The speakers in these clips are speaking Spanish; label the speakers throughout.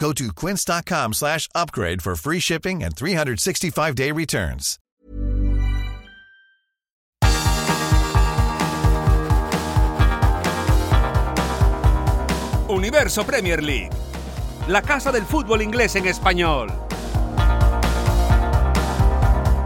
Speaker 1: Go to quince.com slash upgrade for free shipping and 365-day returns.
Speaker 2: Universo Premier League, la casa del fútbol inglés en español.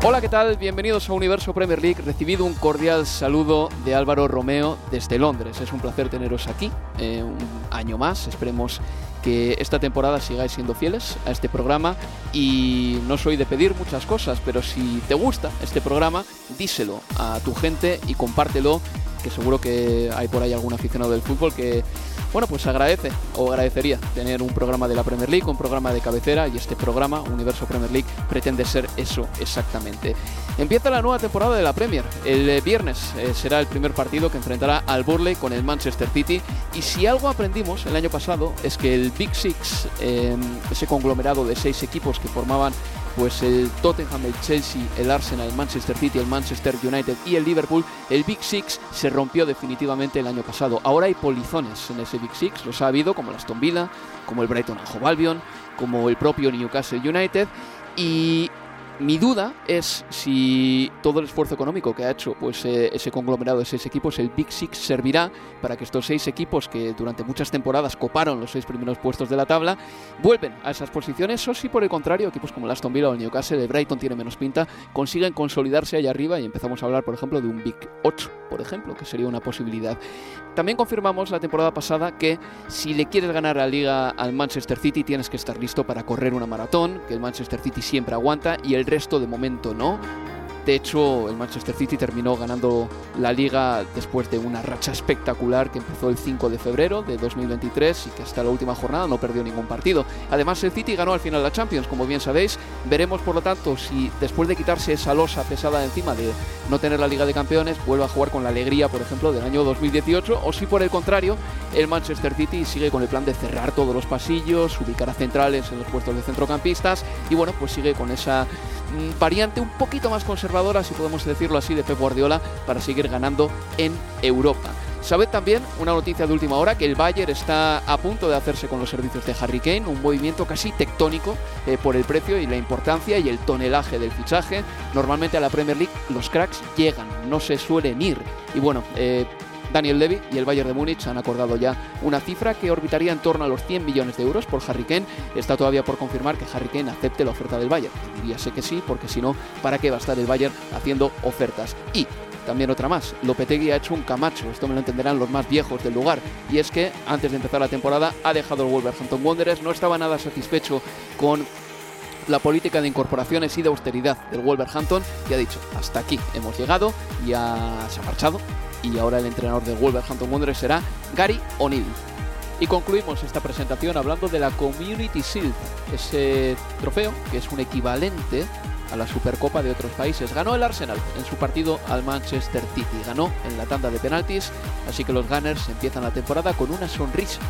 Speaker 3: Hola, ¿qué tal? Bienvenidos a Universo Premier League. Recibido un cordial saludo de Álvaro Romeo desde Londres. Es un placer teneros aquí eh, un año más. Esperemos que esta temporada sigáis siendo fieles a este programa y no soy de pedir muchas cosas, pero si te gusta este programa, díselo a tu gente y compártelo, que seguro que hay por ahí algún aficionado del fútbol que bueno, pues agradece o agradecería tener un programa de la Premier League, un programa de cabecera y este programa, Universo Premier League, pretende ser eso exactamente. Empieza la nueva temporada de la Premier. El eh, viernes eh, será el primer partido que enfrentará al Burley con el Manchester City y si algo aprendimos el año pasado es que el Big Six, eh, ese conglomerado de seis equipos que formaban pues el Tottenham, el Chelsea, el Arsenal, el Manchester City, el Manchester United y el Liverpool, el Big Six se rompió definitivamente el año pasado. Ahora hay polizones en ese Big Six, los ha habido como el Aston Villa, como el Brighton Hove Albion, como el propio Newcastle United y mi duda es si todo el esfuerzo económico que ha hecho pues, eh, ese conglomerado de seis equipos, el Big Six, servirá para que estos seis equipos que durante muchas temporadas coparon los seis primeros puestos de la tabla vuelven a esas posiciones o si por el contrario equipos como el Aston Villa o el Newcastle, el Brighton tiene menos pinta, consiguen consolidarse allá arriba y empezamos a hablar por ejemplo de un Big 8, por ejemplo, que sería una posibilidad. También confirmamos la temporada pasada que si le quieres ganar la liga al Manchester City tienes que estar listo para correr una maratón, que el Manchester City siempre aguanta y el resto de momento no. De hecho, el Manchester City terminó ganando la liga después de una racha espectacular que empezó el 5 de febrero de 2023 y que hasta la última jornada no perdió ningún partido. Además, el City ganó al final la Champions, como bien sabéis. Veremos, por lo tanto, si después de quitarse esa losa pesada de encima de no tener la Liga de Campeones, vuelve a jugar con la alegría, por ejemplo, del año 2018, o si por el contrario, el Manchester City sigue con el plan de cerrar todos los pasillos, ubicar a centrales en los puestos de centrocampistas y bueno, pues sigue con esa variante un poquito más conservadora si podemos decirlo así, de Pep Guardiola para seguir ganando en Europa. Sabed también, una noticia de última hora, que el Bayern está a punto de hacerse con los servicios de Harry Kane, un movimiento casi tectónico eh, por el precio y la importancia y el tonelaje del fichaje. Normalmente a la Premier League los cracks llegan, no se suelen ir. Y bueno, eh, Daniel Levy y el Bayern de Múnich han acordado ya una cifra que orbitaría en torno a los 100 millones de euros por Harry Kane. Está todavía por confirmar que Harry Kane acepte la oferta del Bayern. Diría sé que sí, porque si no, ¿para qué va a estar el Bayern haciendo ofertas? Y también otra más. Lopetegui ha hecho un camacho, esto me lo entenderán los más viejos del lugar, y es que antes de empezar la temporada ha dejado el Wolverhampton Wanderers, no estaba nada satisfecho con la política de incorporaciones y de austeridad del Wolverhampton y ha dicho, hasta aquí hemos llegado, ya se ha marchado y ahora el entrenador del Wolverhampton Wanderers será Gary O'Neill. Y concluimos esta presentación hablando de la Community Shield, ese trofeo que es un equivalente a la Supercopa de otros países. Ganó el Arsenal en su partido al Manchester City, ganó en la tanda de penaltis, así que los Gunners empiezan la temporada con una sonrisa.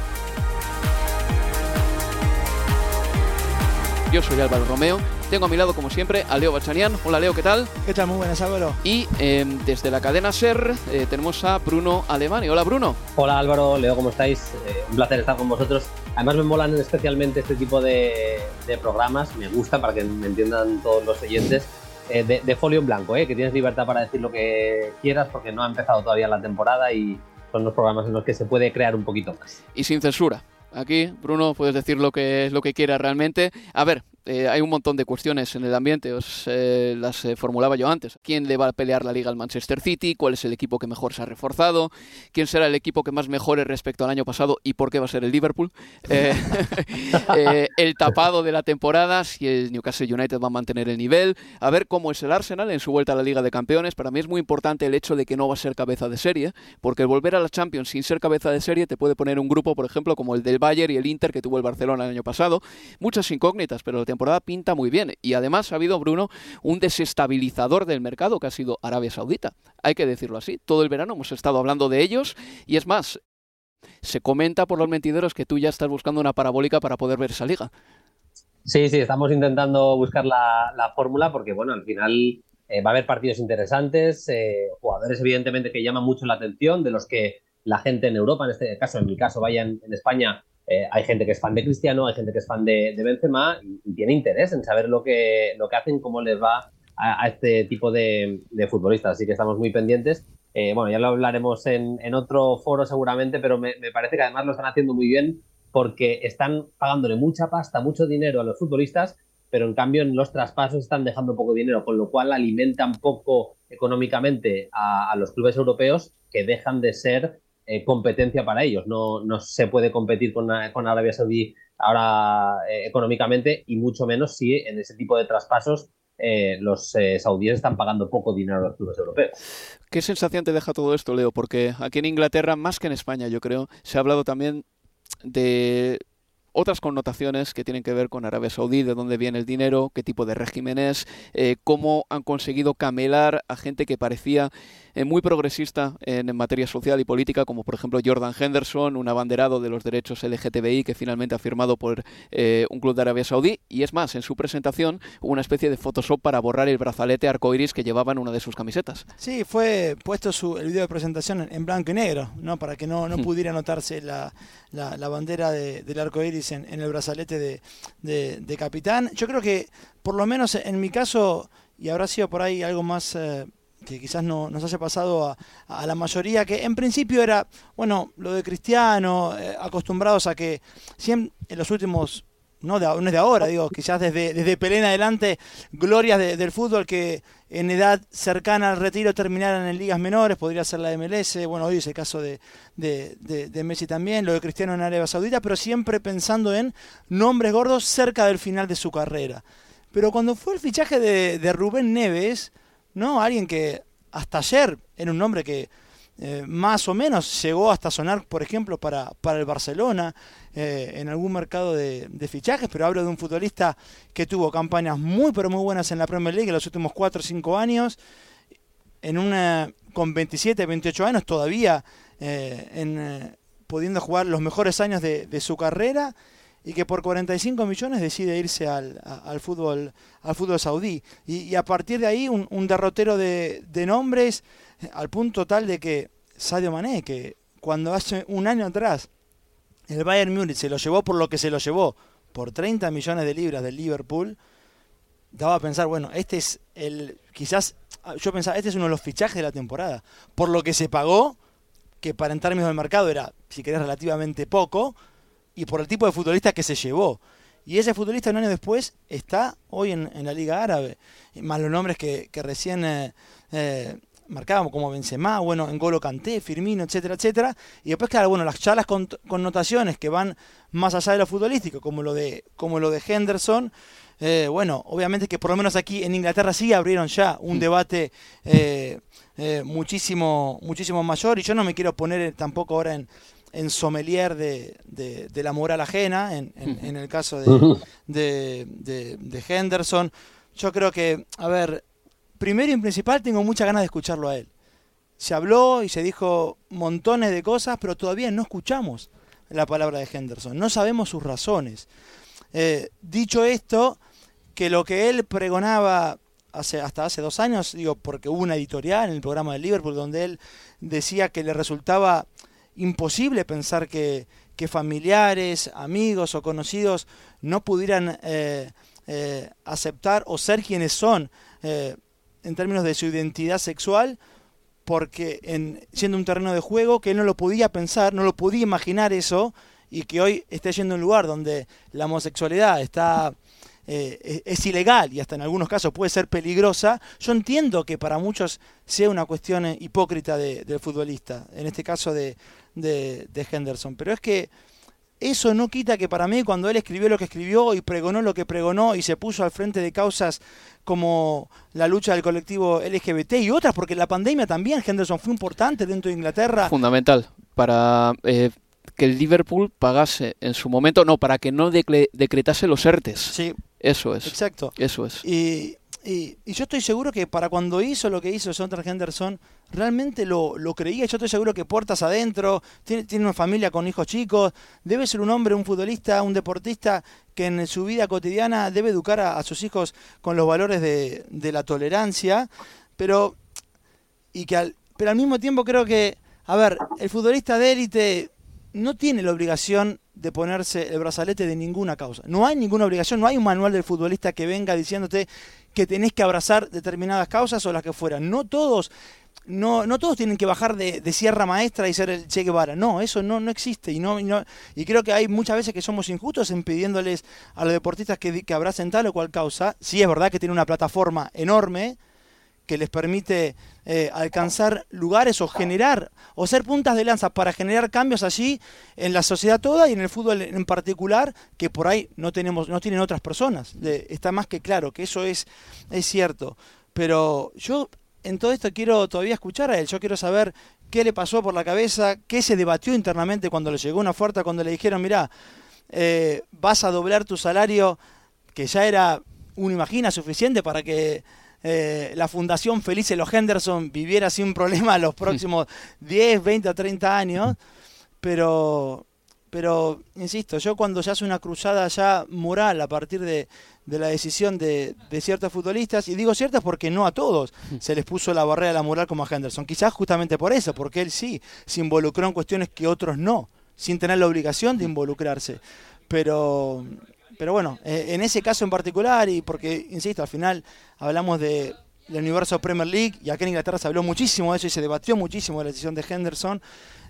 Speaker 3: Yo soy Álvaro Romeo. Tengo a mi lado, como siempre, a Leo Bachanian. Hola, Leo, ¿qué tal?
Speaker 4: ¿Qué tal? Muy buenas, Álvaro.
Speaker 3: Y em, desde la cadena SER eh, tenemos a Bruno Alemani. Hola, Bruno.
Speaker 5: Hola, Álvaro, Leo, ¿cómo estáis? Eh, un placer estar con vosotros. Además, me molan especialmente este tipo de, de programas. Me gusta para que me entiendan todos los oyentes. eh, de, de folio en blanco, eh, que tienes libertad para decir lo que quieras porque no ha empezado todavía la temporada y son los programas en los que se puede crear un poquito más.
Speaker 3: Y sin censura. Aquí, Bruno, puedes decir lo que es lo que quieras realmente. A ver, eh, hay un montón de cuestiones en el ambiente, os eh, las eh, formulaba yo antes. ¿Quién le va a pelear la liga al Manchester City? ¿Cuál es el equipo que mejor se ha reforzado? ¿Quién será el equipo que más mejore respecto al año pasado y por qué va a ser el Liverpool? el tapado de la temporada, si el Newcastle United va a mantener el nivel, a ver cómo es el Arsenal en su vuelta a la Liga de Campeones. Para mí es muy importante el hecho de que no va a ser cabeza de serie, porque volver a la Champions sin ser cabeza de serie te puede poner un grupo, por ejemplo, como el del Bayern y el Inter que tuvo el Barcelona el año pasado. Muchas incógnitas, pero la temporada pinta muy bien. Y además ha habido, Bruno, un desestabilizador del mercado que ha sido Arabia Saudita. Hay que decirlo así. Todo el verano hemos estado hablando de ellos y es más, se comenta por los mentideros que tú ya estás buscando una parabólica para poder ver esa liga.
Speaker 5: Sí, sí, estamos intentando buscar la, fórmula porque, bueno, al final eh, va a haber partidos interesantes, eh, jugadores evidentemente que llaman mucho la atención, de los que la gente en Europa, en este caso, en mi caso, vaya en España, eh, hay gente que es fan de Cristiano, hay gente que es fan de, Benzema y, tiene interés en saber lo que, lo que hacen, cómo les va a, este tipo de, futbolistas. Así que estamos muy pendientes. Eh, bueno, ya lo hablaremos en, otro foro seguramente, pero me, parece que además lo están haciendo muy bien porque están pagándole mucha pasta, mucho dinero a los futbolistas, pero en cambio en los traspasos están dejando poco dinero, con lo cual alimentan poco económicamente a los clubes europeos que dejan de ser eh, competencia para ellos. No, no, se puede competir con, con Arabia Saudí ahora eh, económicamente y mucho menos si en ese tipo de traspasos eh, los saudíes están pagando poco dinero a los clubes europeos.
Speaker 3: ¿Qué sensación te deja todo esto, Leo? Porque aquí en Inglaterra, más que en España, yo creo, se ha hablado también de otras connotaciones que tienen que ver con Arabia Saudí, de dónde viene el dinero, qué tipo de régimen es, cómo han conseguido camelar a gente que parecía eh, muy progresista en, materia social y política, como por ejemplo Jordan Henderson, un abanderado de los derechos LGTBI que finalmente ha firmado por eh, un club de Arabia Saudí. Y es más, en su presentación hubo una especie de Photoshop para borrar el brazalete arcoiris que llevaba en una de sus camisetas.
Speaker 4: Sí, fue puesto su, el video de presentación en, blanco y negro, ¿no? para que no, no hmm. pudiera notarse la, la, bandera del arcoiris en, el brazalete de, capitán. Yo creo que, por lo menos en mi caso, y habrá sido por ahí algo más eh, que quizás no nos haya pasado a, la mayoría, que en principio era, bueno, lo de Cristiano, eh, acostumbrados a que siempre en los últimos no, de, no es de ahora, digo, quizás desde, desde Pelé en adelante, glorias del fútbol que en edad cercana al retiro terminaran en ligas menores, podría ser la MLS, bueno, hoy es el caso de, de, Messi también, lo de Cristiano en Arabia Saudita, pero siempre pensando en nombres gordos cerca del final de su carrera. Pero cuando fue el fichaje de, Rubén Neves, ¿no? Alguien que hasta ayer era un nombre que eh, más o menos llegó hasta sonar, por ejemplo, para, para el Barcelona eh, en algún mercado de, fichajes, pero hablo de un futbolista que tuvo campañas muy, pero muy buenas en la Premier League en los últimos 4 o 5 años, en una, con 27, 28 años todavía, eh, en, pudiendo jugar los mejores años de, su carrera y que por 45 millones decide irse al, al fútbol al fútbol saudí. Y, a partir de ahí un, derrotero de, de, nombres al punto tal de que Sadio Mané, que cuando hace un año atrás el Bayern Múnich se lo llevó por lo que se lo llevó, por 30 millones de libras del Liverpool, daba a pensar, bueno, este es el, quizás, yo pensaba, este es uno de los fichajes de la temporada, por lo que se pagó, que para en términos del mercado era, si querés, relativamente poco, y por el tipo de futbolista que se llevó. Y ese futbolista un año después está hoy en, la Liga Árabe, más los nombres que, recién eh, eh, marcábamos como Benzema, bueno, en Golo Canté, Firmino, etcétera, etcétera. Y después, claro, bueno, las charlas con connotaciones que van más allá de lo futbolístico, como lo de, como lo de Henderson. Eh, bueno, obviamente que por lo menos aquí en Inglaterra sí abrieron ya un mm. debate eh, eh, muchísimo, muchísimo mayor. Y yo no me quiero poner tampoco ahora en, en sommelier de, de, la moral ajena, en, en, el caso de, de Henderson. Yo creo que, a ver, primero y principal tengo muchas ganas de escucharlo a él. Se habló y se dijo montones de cosas, pero todavía no escuchamos la palabra de Henderson. No sabemos sus razones. Eh, dicho esto, que lo que él pregonaba hace, hasta hace dos años, digo, porque hubo una editorial en el programa de Liverpool donde él decía que le resultaba imposible pensar que, familiares, amigos o conocidos no pudieran eh, eh, aceptar o ser quienes son en términos de su identidad sexual, porque en, siendo un terreno de juego que él no lo podía pensar, no lo podía imaginar eso, y que hoy está yendo a un lugar donde la homosexualidad está eh, es ilegal y hasta en algunos casos puede ser peligrosa, yo entiendo que para muchos sea una cuestión eh, hipócrita del futbolista, en este caso de, de Henderson. Pero es que eso no quita que para mí cuando él escribió lo que escribió y pregonó lo que pregonó y se puso al frente de causas como la lucha del colectivo LGBT y otras, porque la pandemia también, Henderson, fue importante dentro de Inglaterra.
Speaker 3: Fundamental para eh, que el Liverpool pagase en su momento, no, para que no decretase los ERTES.
Speaker 4: Sí.
Speaker 3: Eso es.
Speaker 4: Exacto.
Speaker 3: Eso es.
Speaker 4: Y, y, yo estoy seguro que para cuando hizo lo que hizo Jonathan Henderson, realmente lo, lo creía. Yo estoy seguro que puertas adentro, tiene, tiene, una familia con hijos chicos, debe ser un hombre, un futbolista, un deportista que en su vida cotidiana debe educar a, sus hijos con los valores de, de, la tolerancia, pero, y que al, pero al mismo tiempo creo que, a ver, el futbolista de élite no tiene la obligación de ponerse el brazalete de ninguna causa. No hay ninguna obligación, no hay un manual del futbolista que venga diciéndote que tenés que abrazar determinadas causas o las que fueran. No todos, no, no todos tienen que bajar de, Sierra Maestra y ser el Che Guevara. No, eso no, no existe. Y, no, y, creo que hay muchas veces que somos injustos en pidiéndoles a los deportistas que, que abracen tal o cual causa. Sí es verdad que tiene una plataforma enorme, que les permite eh, alcanzar lugares o generar o ser puntas de lanza para generar cambios allí en la sociedad toda y en el fútbol en particular que por ahí no tenemos no tienen otras personas. Está más que claro que eso es es cierto. Pero yo en todo esto quiero todavía escuchar a él. Yo quiero saber qué le pasó por la cabeza qué se debatió internamente cuando le llegó una oferta cuando le dijeron mira eh, vas a doblar tu salario que ya era uno imagina suficiente para que eh, la Fundación Felice Los Henderson viviera sin problema los próximos 10, 20 o 30 años, pero, pero insisto, yo cuando ya hace una cruzada ya moral a partir de, la decisión de, ciertos futbolistas, y digo ciertas porque no a todos se les puso la barrera de la moral como a Henderson, quizás justamente por eso, porque él sí se involucró en cuestiones que otros no, sin tener la obligación de involucrarse. Pero pero bueno, eh, en ese caso en particular, y porque, insisto, al final hablamos de el universo Premier League, y acá en Inglaterra se habló muchísimo de eso y se debatió muchísimo de la decisión de Henderson.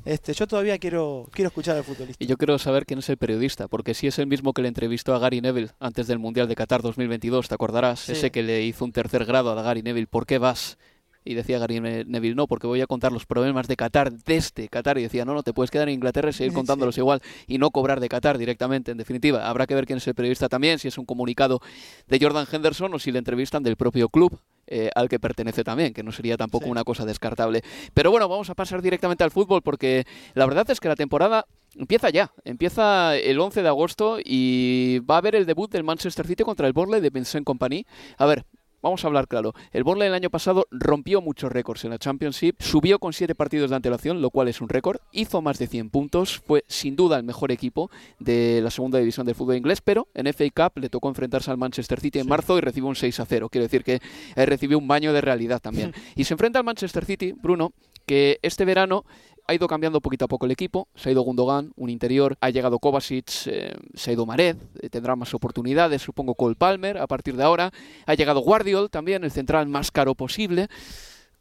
Speaker 4: Este, yo todavía quiero, quiero escuchar al futbolista.
Speaker 3: Y yo quiero saber quién es el periodista, porque si es el mismo que le entrevistó a Gary Neville antes del Mundial de Qatar 2022, ¿te acordarás? Ese que le hizo un tercer grado a Gary Neville, ¿por qué vas? Y decía Gary Neville, no, porque voy a contar los problemas de Qatar desde Qatar. Y decía, no, no, te puedes quedar en Inglaterra y seguir contándolos igual y no cobrar de Qatar directamente. En definitiva, habrá que ver quién es el periodista también, si es un comunicado de Jordan Henderson o si le entrevistan del propio club. Eh, al que pertenece también, que no sería tampoco una cosa descartable. Pero bueno, vamos a pasar directamente al fútbol porque la verdad es que la temporada empieza ya, empieza el 11 de agosto y va a haber el debut del Manchester City contra el Borley de Vincent Company. A ver, Vamos a hablar claro. El Borley el año pasado rompió muchos récords en la Championship, subió con siete partidos de antelación, lo cual es un récord, hizo más de 100 puntos, fue sin duda el mejor equipo de la segunda división del fútbol inglés, pero en FA Cup le tocó enfrentarse al Manchester City en marzo y recibió un 6 a 0. Quiero decir que eh, recibió un baño de realidad también. Y se enfrenta al Manchester City, Bruno, que este verano ha ido cambiando poquito a poco el equipo. Se ha ido Gundogan, un interior. Ha llegado Kovacic, eh, se ha ido Mared. Eh, tendrá más oportunidades, supongo, Cole Palmer a partir de ahora. Ha llegado Guardiol también, el central más caro posible.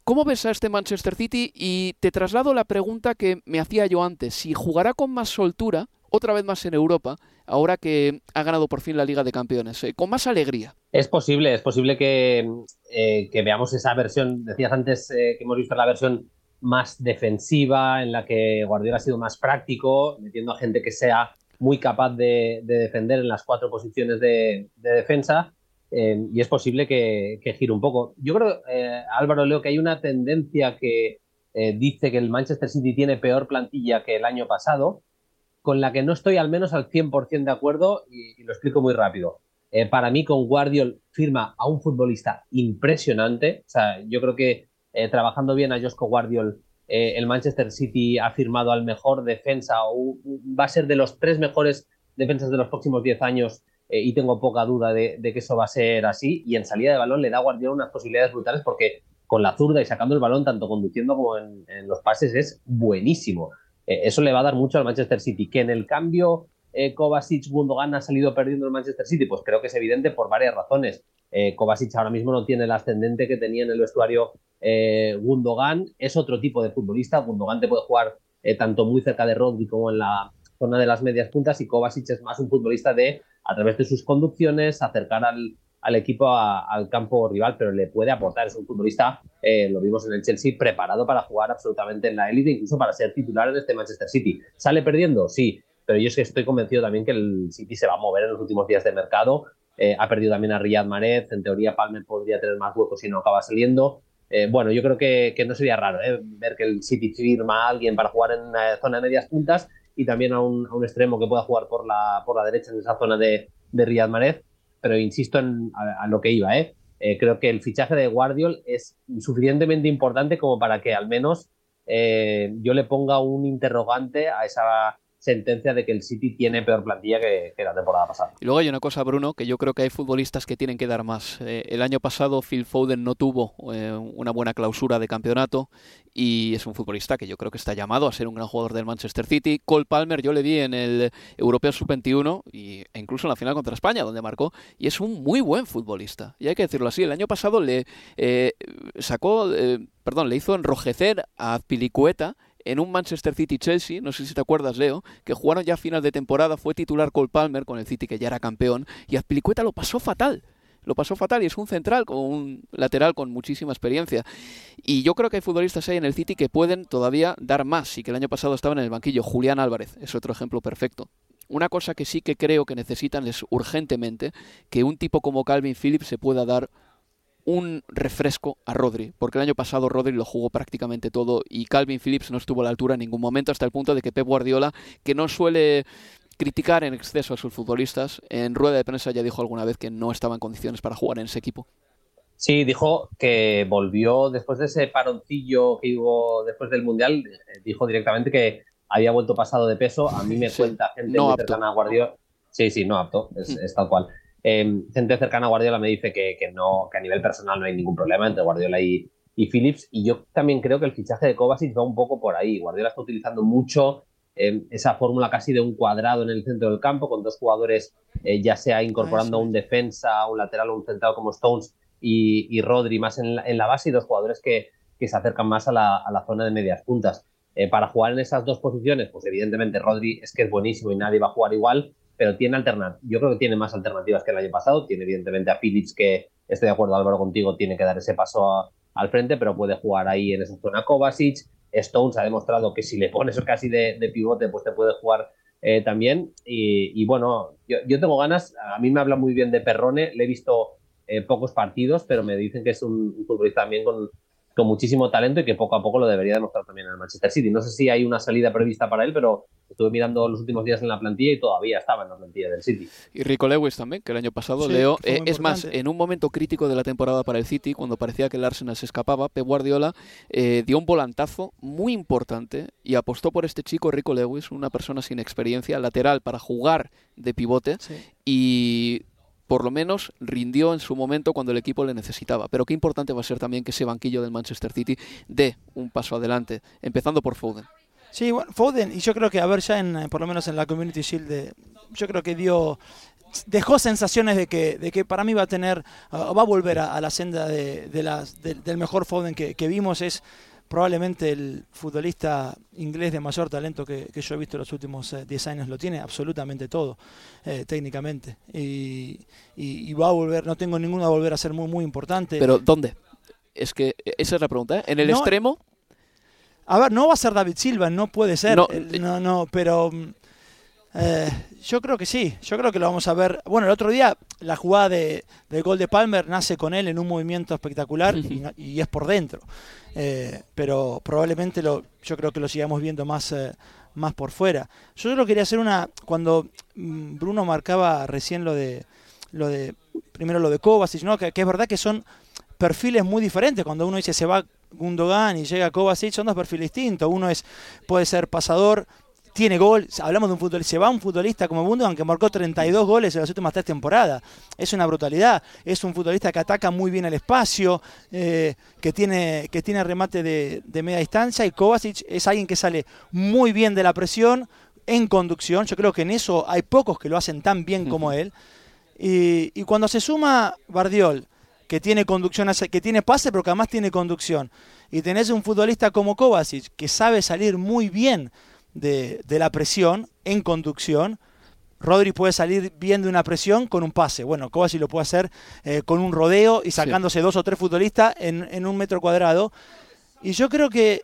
Speaker 3: ¿Cómo ves a este Manchester City? Y te traslado la pregunta que me hacía yo antes. Si jugará con más soltura, otra vez más en Europa, ahora que ha ganado por fin la Liga de Campeones, eh, con más alegría.
Speaker 5: Es posible, es posible que, que veamos esa versión. Decías antes que hemos visto la versión más defensiva, en la que Guardiola ha sido más práctico, metiendo a gente que sea muy capaz de, defender en las cuatro posiciones de, defensa. Eh, y es posible que, gire un poco. Yo creo, eh, Álvaro, leo que hay una tendencia que eh, dice que el Manchester City tiene peor plantilla que el año pasado, con la que no estoy al menos al 100% de acuerdo y, lo explico muy rápido. para mí, con Guardiola firma a un futbolista impresionante. O sea, yo creo que eh, trabajando bien a Josco Guardiol, eh, el Manchester City ha firmado al mejor defensa, o va a ser de los tres mejores defensas de los próximos 10 años eh, y tengo poca duda de, que eso va a ser así. Y en salida de balón le da a Guardiola unas posibilidades brutales porque con la zurda y sacando el balón, tanto conduciendo como en, los pases, es buenísimo. eso le va a dar mucho al Manchester City. Que en el cambio Kovacic, Gundogan ha salido perdiendo el Manchester City, pues creo que es evidente por varias razones. Kovacic ahora mismo no tiene el ascendente que tenía en el vestuario eh, Gundogan es otro tipo de futbolista. Gundogan te puede jugar eh, tanto muy cerca de Rodri como en la zona de las medias puntas y Kovacic es más un futbolista de a través de sus conducciones, acercar al, al equipo al campo rival, pero le puede aportar. Es un futbolista, eh, lo vimos en el Chelsea, preparado para jugar absolutamente en la élite, incluso para ser titular en este Manchester City. ¿Sale perdiendo? Sí, pero yo es que estoy convencido también que el City se va a mover en los últimos días de mercado. Eh, ha perdido también a Riyad Mahrez, en teoría Palmer podría tener más huecos si no acaba saliendo. Eh, bueno, yo creo que, no sería raro ver que el City firma a alguien para jugar en la zona de medias puntas y también a un, extremo que pueda jugar por la, por la derecha en esa zona de, de Riyad Mahrez pero insisto en a, lo que iba, ¿eh? ¿eh? creo que el fichaje de Guardiol es suficientemente importante como para que al menos eh, yo le ponga un interrogante a esa sentencia de que el City tiene peor plantilla que, la temporada pasada.
Speaker 3: Y luego hay una cosa, Bruno, que yo creo que hay futbolistas que tienen que dar más. Eh, el año pasado Phil Foden no tuvo eh, una buena clausura de campeonato y es un futbolista que yo creo que está llamado a ser un gran jugador del Manchester City. Cole Palmer yo le vi en el Europeo Sub-21 e incluso en la final contra España, donde marcó, y es un muy buen futbolista. Y hay que decirlo así, el año pasado le eh, sacó, perdón, le hizo enrojecer a Pilicueta en un Manchester City-Chelsea, no sé si te acuerdas, Leo, que jugaron ya a final de temporada, fue titular Cole Palmer con el City que ya era campeón, y Azpilicueta lo pasó fatal. Lo pasó fatal y es un central con un lateral con muchísima experiencia. Y yo creo que hay futbolistas ahí en el City que pueden todavía dar más y que el año pasado estaban en el banquillo. Julián Álvarez es otro ejemplo perfecto. Una cosa que sí que creo que necesitan es urgentemente que un tipo como Calvin Phillips se pueda dar un refresco a Rodri, porque el año pasado Rodri lo jugó prácticamente todo y Calvin Phillips no estuvo a la altura en ningún momento hasta el punto de que Pep Guardiola, que no suele criticar en exceso a sus futbolistas, en rueda de prensa ya dijo alguna vez que no estaba en condiciones para jugar en ese equipo.
Speaker 5: Sí, dijo que volvió después de ese paroncillo que hubo después del Mundial, dijo directamente que había vuelto pasado de peso. A mí me cuenta gente cercana a Guardiola. Sí, sí, no apto, es mm. tal cual. Em, gente cercana a Guardiola me dice que, no, que a nivel personal no hay ningún problema entre Guardiola y, Phillips. Y yo también creo que el fichaje de Kovacic va un poco por ahí. Guardiola está utilizando mucho em, esa fórmula casi de un cuadrado en el centro del campo, con dos jugadores, eh, ya sea incorporando un defensa, un lateral o un central como Stones y, Rodri más en la, base, y dos jugadores que, se acercan más a la, zona de medias puntas. Eh, para jugar en esas dos posiciones, pues evidentemente Rodri es que es buenísimo y nadie va a jugar igual, pero tiene alternativas. Yo creo que tiene más alternativas que el año pasado. Tiene evidentemente a Phillips, que estoy de acuerdo, Álvaro, contigo, tiene que dar ese paso al frente, pero puede jugar ahí en esa zona Kovacic. Stones ha demostrado que si le pones casi de, pivote, pues te puede jugar eh, también. Y, bueno, yo, tengo ganas. A mí me habla muy bien de Perrone. Le he visto eh, pocos partidos, pero me dicen que es un futbolista también con, con muchísimo talento y que poco a poco lo debería demostrar también en el Manchester City. No sé si hay una salida prevista para él, pero estuve mirando los últimos días en la plantilla y todavía estaba en la plantilla del City.
Speaker 3: Y Rico Lewis también, que el año pasado Leo. Eh, es más, en un momento crítico de la temporada para el City, cuando parecía que el Arsenal se escapaba, Pep Guardiola eh, dio un volantazo muy importante y apostó por este chico Rico Lewis, una persona sin experiencia, lateral para jugar de pivote. Y por lo menos rindió en su momento cuando el equipo le necesitaba. Pero qué importante va a ser también que ese banquillo del Manchester City dé un paso adelante, empezando por Foden.
Speaker 4: Sí, Foden, y yo creo que, a ver, ya en, por lo menos en la Community Shield, yo creo que dio dejó sensaciones de que, de que para mí va a tener, va a volver a, la senda del mejor Foden que, que vimos. Es probablemente el futbolista inglés de mayor talento que, yo he visto en los últimos 10 eh, años lo tiene absolutamente todo eh, técnicamente. Y, va a volver no tengo ninguna a volver a ser muy muy importante.
Speaker 3: Pero dónde es que esa es la pregunta ¿eh? en el extremo
Speaker 4: a ver no va a ser David Silva no puede ser. No, no, no pero mm, eh, yo creo que sí, yo creo que lo vamos a ver. Bueno, el otro día la jugada de, del gol de Palmer nace con él en un movimiento espectacular y, es por dentro. Eh, pero probablemente lo, yo creo que lo sigamos viendo más, eh, más por fuera. Yo solo quería hacer una, cuando mm, Bruno marcaba recién lo de, lo de primero lo de Kovacic, ¿no? que, que es verdad que son perfiles muy diferentes. Cuando uno dice se va Gundogan y llega Kovacic, son dos perfiles distintos. Uno es puede ser pasador, tiene gol. Hablamos de un futbolista, se va un futbolista como Gundogan que marcó 32 goles en las últimas tres temporadas. Es una brutalidad. Es un futbolista que ataca muy bien el espacio, eh, que, tiene, que tiene remate de, media distancia. Y Kovacic es alguien que sale muy bien de la presión en conducción. Yo creo que en eso hay pocos que lo hacen tan bien como él. Y, cuando se suma Bardiol, que tiene conducción, que tiene pase, pero que además tiene conducción, y tenés un futbolista como Kovacic, que sabe salir muy bien de, la presión en conducción, Rodri puede salir bien de una presión con un pase. Bueno, Kovacic lo puede hacer eh, con un rodeo y sacándose dos o tres futbolistas en, en, un metro cuadrado. Y yo creo que,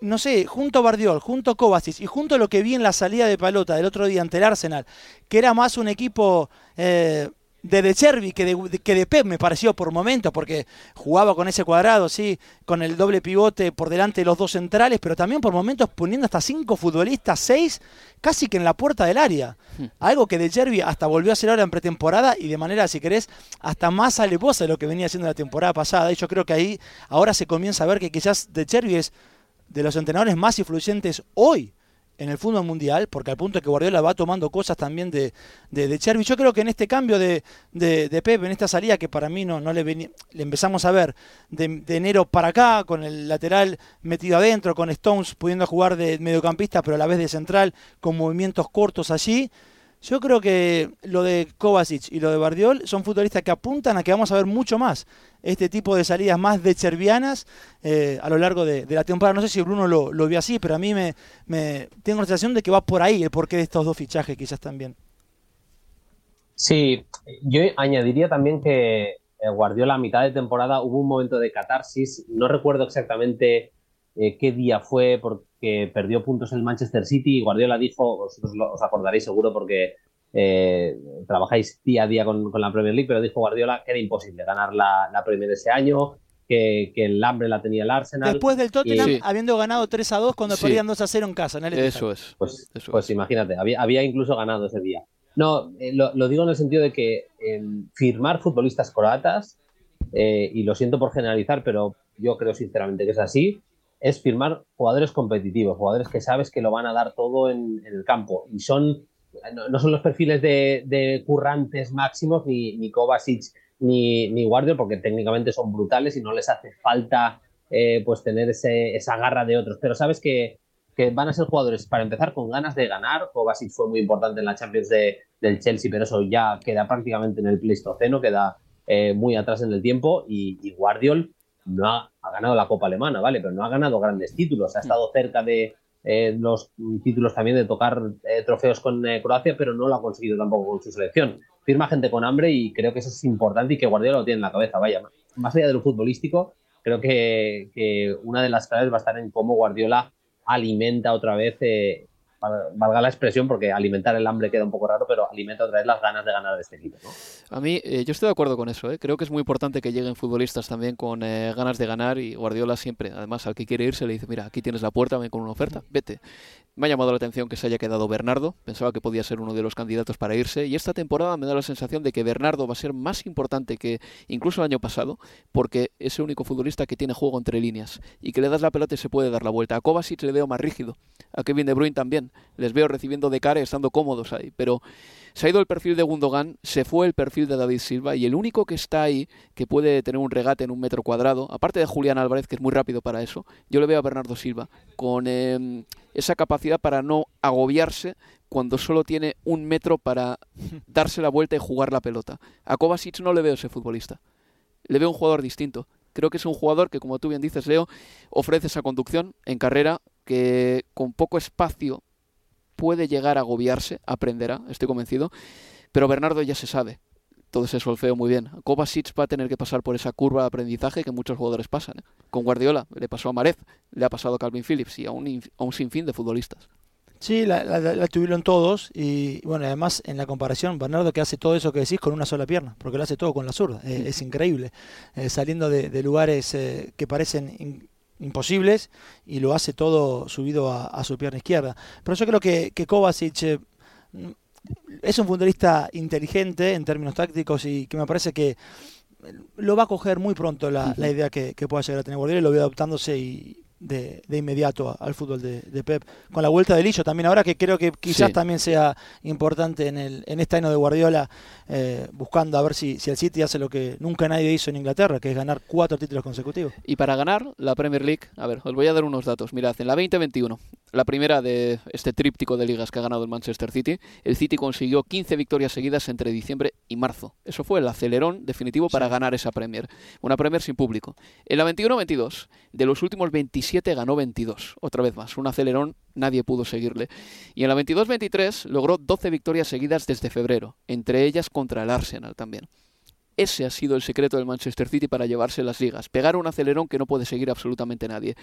Speaker 4: no sé, junto a Bardiol, junto a Kovacic y junto a lo que vi en la salida de pelota del otro día ante el Arsenal, que era más un equipo... Eh, de De Chervi que de, que de Pep me pareció por momentos, porque jugaba con ese cuadrado, sí, con el doble pivote por delante de los dos centrales, pero también por momentos poniendo hasta cinco futbolistas, seis, casi que en la puerta del área. Hmm. Algo que De Chervi hasta volvió a hacer ahora en pretemporada y de manera, si querés, hasta más alevosa de lo que venía haciendo la temporada pasada. Y yo creo que ahí ahora se comienza a ver que quizás De Chervi es de los entrenadores más influyentes hoy en el fútbol mundial, porque al punto que Guardiola va tomando cosas también de, de, de Chervi. Yo creo que en este cambio de, de, de Pep, en esta salida que para mí no, no le, le empezamos a ver de, enero para acá, con el lateral metido adentro, con Stones pudiendo jugar de mediocampista, pero a la vez de central, con movimientos cortos allí. Yo creo que lo de Kovacic y lo de Bardiol son futbolistas que apuntan a que vamos a ver mucho más este tipo de salidas más de chervianas eh, a lo largo de, la temporada. No sé si Bruno lo, lo vio así, pero a mí me, tengo la sensación de que va por ahí el porqué de estos dos fichajes quizás también.
Speaker 5: Sí, yo añadiría también que eh, Guardiola a mitad de temporada hubo un momento de catarsis, no recuerdo exactamente eh, qué día fue porque perdió puntos el Manchester City y Guardiola dijo, vosotros os acordaréis seguro porque eh, trabajáis día a día con, la Premier League, pero dijo Guardiola que era imposible ganar la, la Premier ese año, que, el hambre la tenía el Arsenal.
Speaker 4: Después del Tottenham, habiendo ganado 3 a 2 cuando perdían 2 a 0 en casa.
Speaker 3: Eso es.
Speaker 5: Pues, pues imagínate, había, había, incluso ganado ese día. No, eh, lo, digo en el sentido de que firmar futbolistas croatas, y lo siento por generalizar, pero yo creo sinceramente que es así, es firmar jugadores competitivos, jugadores que sabes que lo van a dar todo en, el campo. Y son no, son los perfiles de, currantes máximos, ni, ni Kovacic ni, ni porque técnicamente son brutales y no les hace falta eh, pues tener ese, esa garra de otros. Pero sabes que, que, van a ser jugadores, para empezar, con ganas de ganar. Kovacic fue muy importante en la Champions de, del Chelsea, pero eso ya queda prácticamente en el Pleistoceno, queda eh, muy atrás en el tiempo. Y, y Guardiol no ha, ganado la Copa Alemana, ¿vale? Pero no ha ganado grandes títulos, ha estado cerca de eh, los títulos también de tocar eh, trofeos con eh, Croacia, pero no lo ha conseguido tampoco con su selección. Firma gente con hambre y creo que eso es importante y que Guardiola lo tiene en la cabeza, vaya. Más allá de lo futbolístico, creo que, que una de las claves va a estar en cómo Guardiola alimenta otra vez valga la expresión, porque alimentar el hambre queda un poco raro, pero alimenta otra vez las ganas de ganar este equipo.
Speaker 3: A mí, eh, yo estoy de acuerdo con eso. ¿eh? Creo que es muy importante que lleguen futbolistas también con eh, ganas de ganar y Guardiola siempre, además, al que quiere irse le dice, mira, aquí tienes la puerta, ven con una oferta, vete. Me ha llamado la atención que se haya quedado Bernardo, pensaba que podía ser uno de los candidatos para irse y esta temporada me da la sensación de que Bernardo va a ser más importante que incluso el año pasado, porque es el único futbolista que tiene juego entre líneas y que le das la pelota y se puede dar la vuelta. A Kovacic le veo más rígido, a Kevin De Bruyne también les veo recibiendo de cara y estando cómodos ahí. Pero se ha ido el perfil de Gundogan, se fue el perfil de David Silva y el único que está ahí, que puede tener un regate en un metro cuadrado, aparte de Julián Álvarez, que es muy rápido para eso, yo le veo a Bernardo Silva con em, esa capacidad para no agobiarse cuando solo tiene un metro para darse la vuelta y jugar la pelota. A Kovacic no le veo ese futbolista. Le veo un jugador distinto. Creo que es un jugador que, como tú bien dices, Leo, ofrece esa conducción en carrera que con poco espacio puede llegar a agobiarse, aprenderá, estoy convencido, pero Bernardo ya se sabe. Todo ese solfeo muy bien. Kovacic va a tener que pasar por esa curva de aprendizaje que muchos jugadores pasan. ¿eh? Con Guardiola le pasó a Marez, le ha pasado a Calvin Phillips y a un, a un sinfín de futbolistas.
Speaker 4: Sí, la, tuvieron todos y bueno, además en la comparación, Bernardo que hace todo eso que decís con una sola pierna, porque lo hace todo con la zurda, es, increíble, eh, saliendo de, lugares eh, que parecen imposibles y lo hace todo subido a, su pierna izquierda. Pero yo creo que, que Kovacic eh, es un futbolista inteligente en términos tácticos y que me parece que lo va a coger muy pronto la, idea que, que, pueda llegar a tener Guardiola y lo veo adaptándose y, de, inmediato al fútbol de, Pep. Con la vuelta de Lillo también ahora que creo que quizás también sea importante en, el, en este año de Guardiola, eh, buscando a ver si, si el City hace lo que nunca nadie hizo en Inglaterra, que es ganar cuatro títulos consecutivos.
Speaker 3: Y para ganar la Premier League, a ver, os voy a dar unos datos. Mirad, en la 2021 la primera de este tríptico de ligas que ha ganado el Manchester City. El City consiguió 15 victorias seguidas entre diciembre y marzo. Eso fue el acelerón definitivo para ganar esa Premier. Una Premier sin público. En la 21-22, de los últimos 27 ganó 22. Otra vez más, un acelerón nadie pudo seguirle. Y en la 22-23 logró 12 victorias seguidas desde febrero, entre ellas contra el Arsenal también. Ese ha sido el secreto del Manchester City para llevarse las ligas. Pegar un acelerón que no puede seguir absolutamente nadie.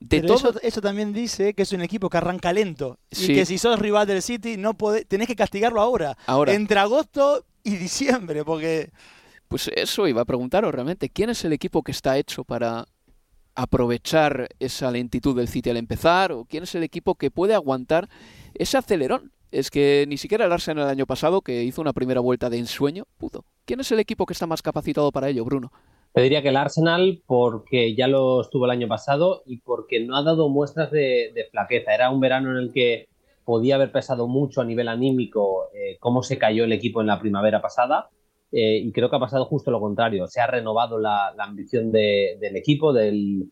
Speaker 4: De todo... eso, también dice que es un equipo que arranca lento. Y que si sos rival del City, no podés, tenés que castigarlo ahora. ahora. Entre agosto y diciembre, porque...
Speaker 3: Pues eso iba a preguntaros realmente. ¿Quién es el equipo que está hecho para aprovechar esa lentitud del City al empezar? ¿O quién es el equipo que puede aguantar ese acelerón? Es que ni siquiera el Arsenal el año pasado, que hizo una primera vuelta de ensueño, pudo. ¿Quién es el equipo que está más capacitado para ello, Bruno?
Speaker 5: Te diría que el Arsenal, porque ya lo estuvo el año pasado y porque no ha dado muestras de, flaqueza. Era un verano en el que podía haber pesado mucho a nivel anímico eh, cómo se cayó el equipo en la primavera pasada. Eh, y creo que ha pasado justo lo contrario. Se ha renovado la, ambición del equipo, del,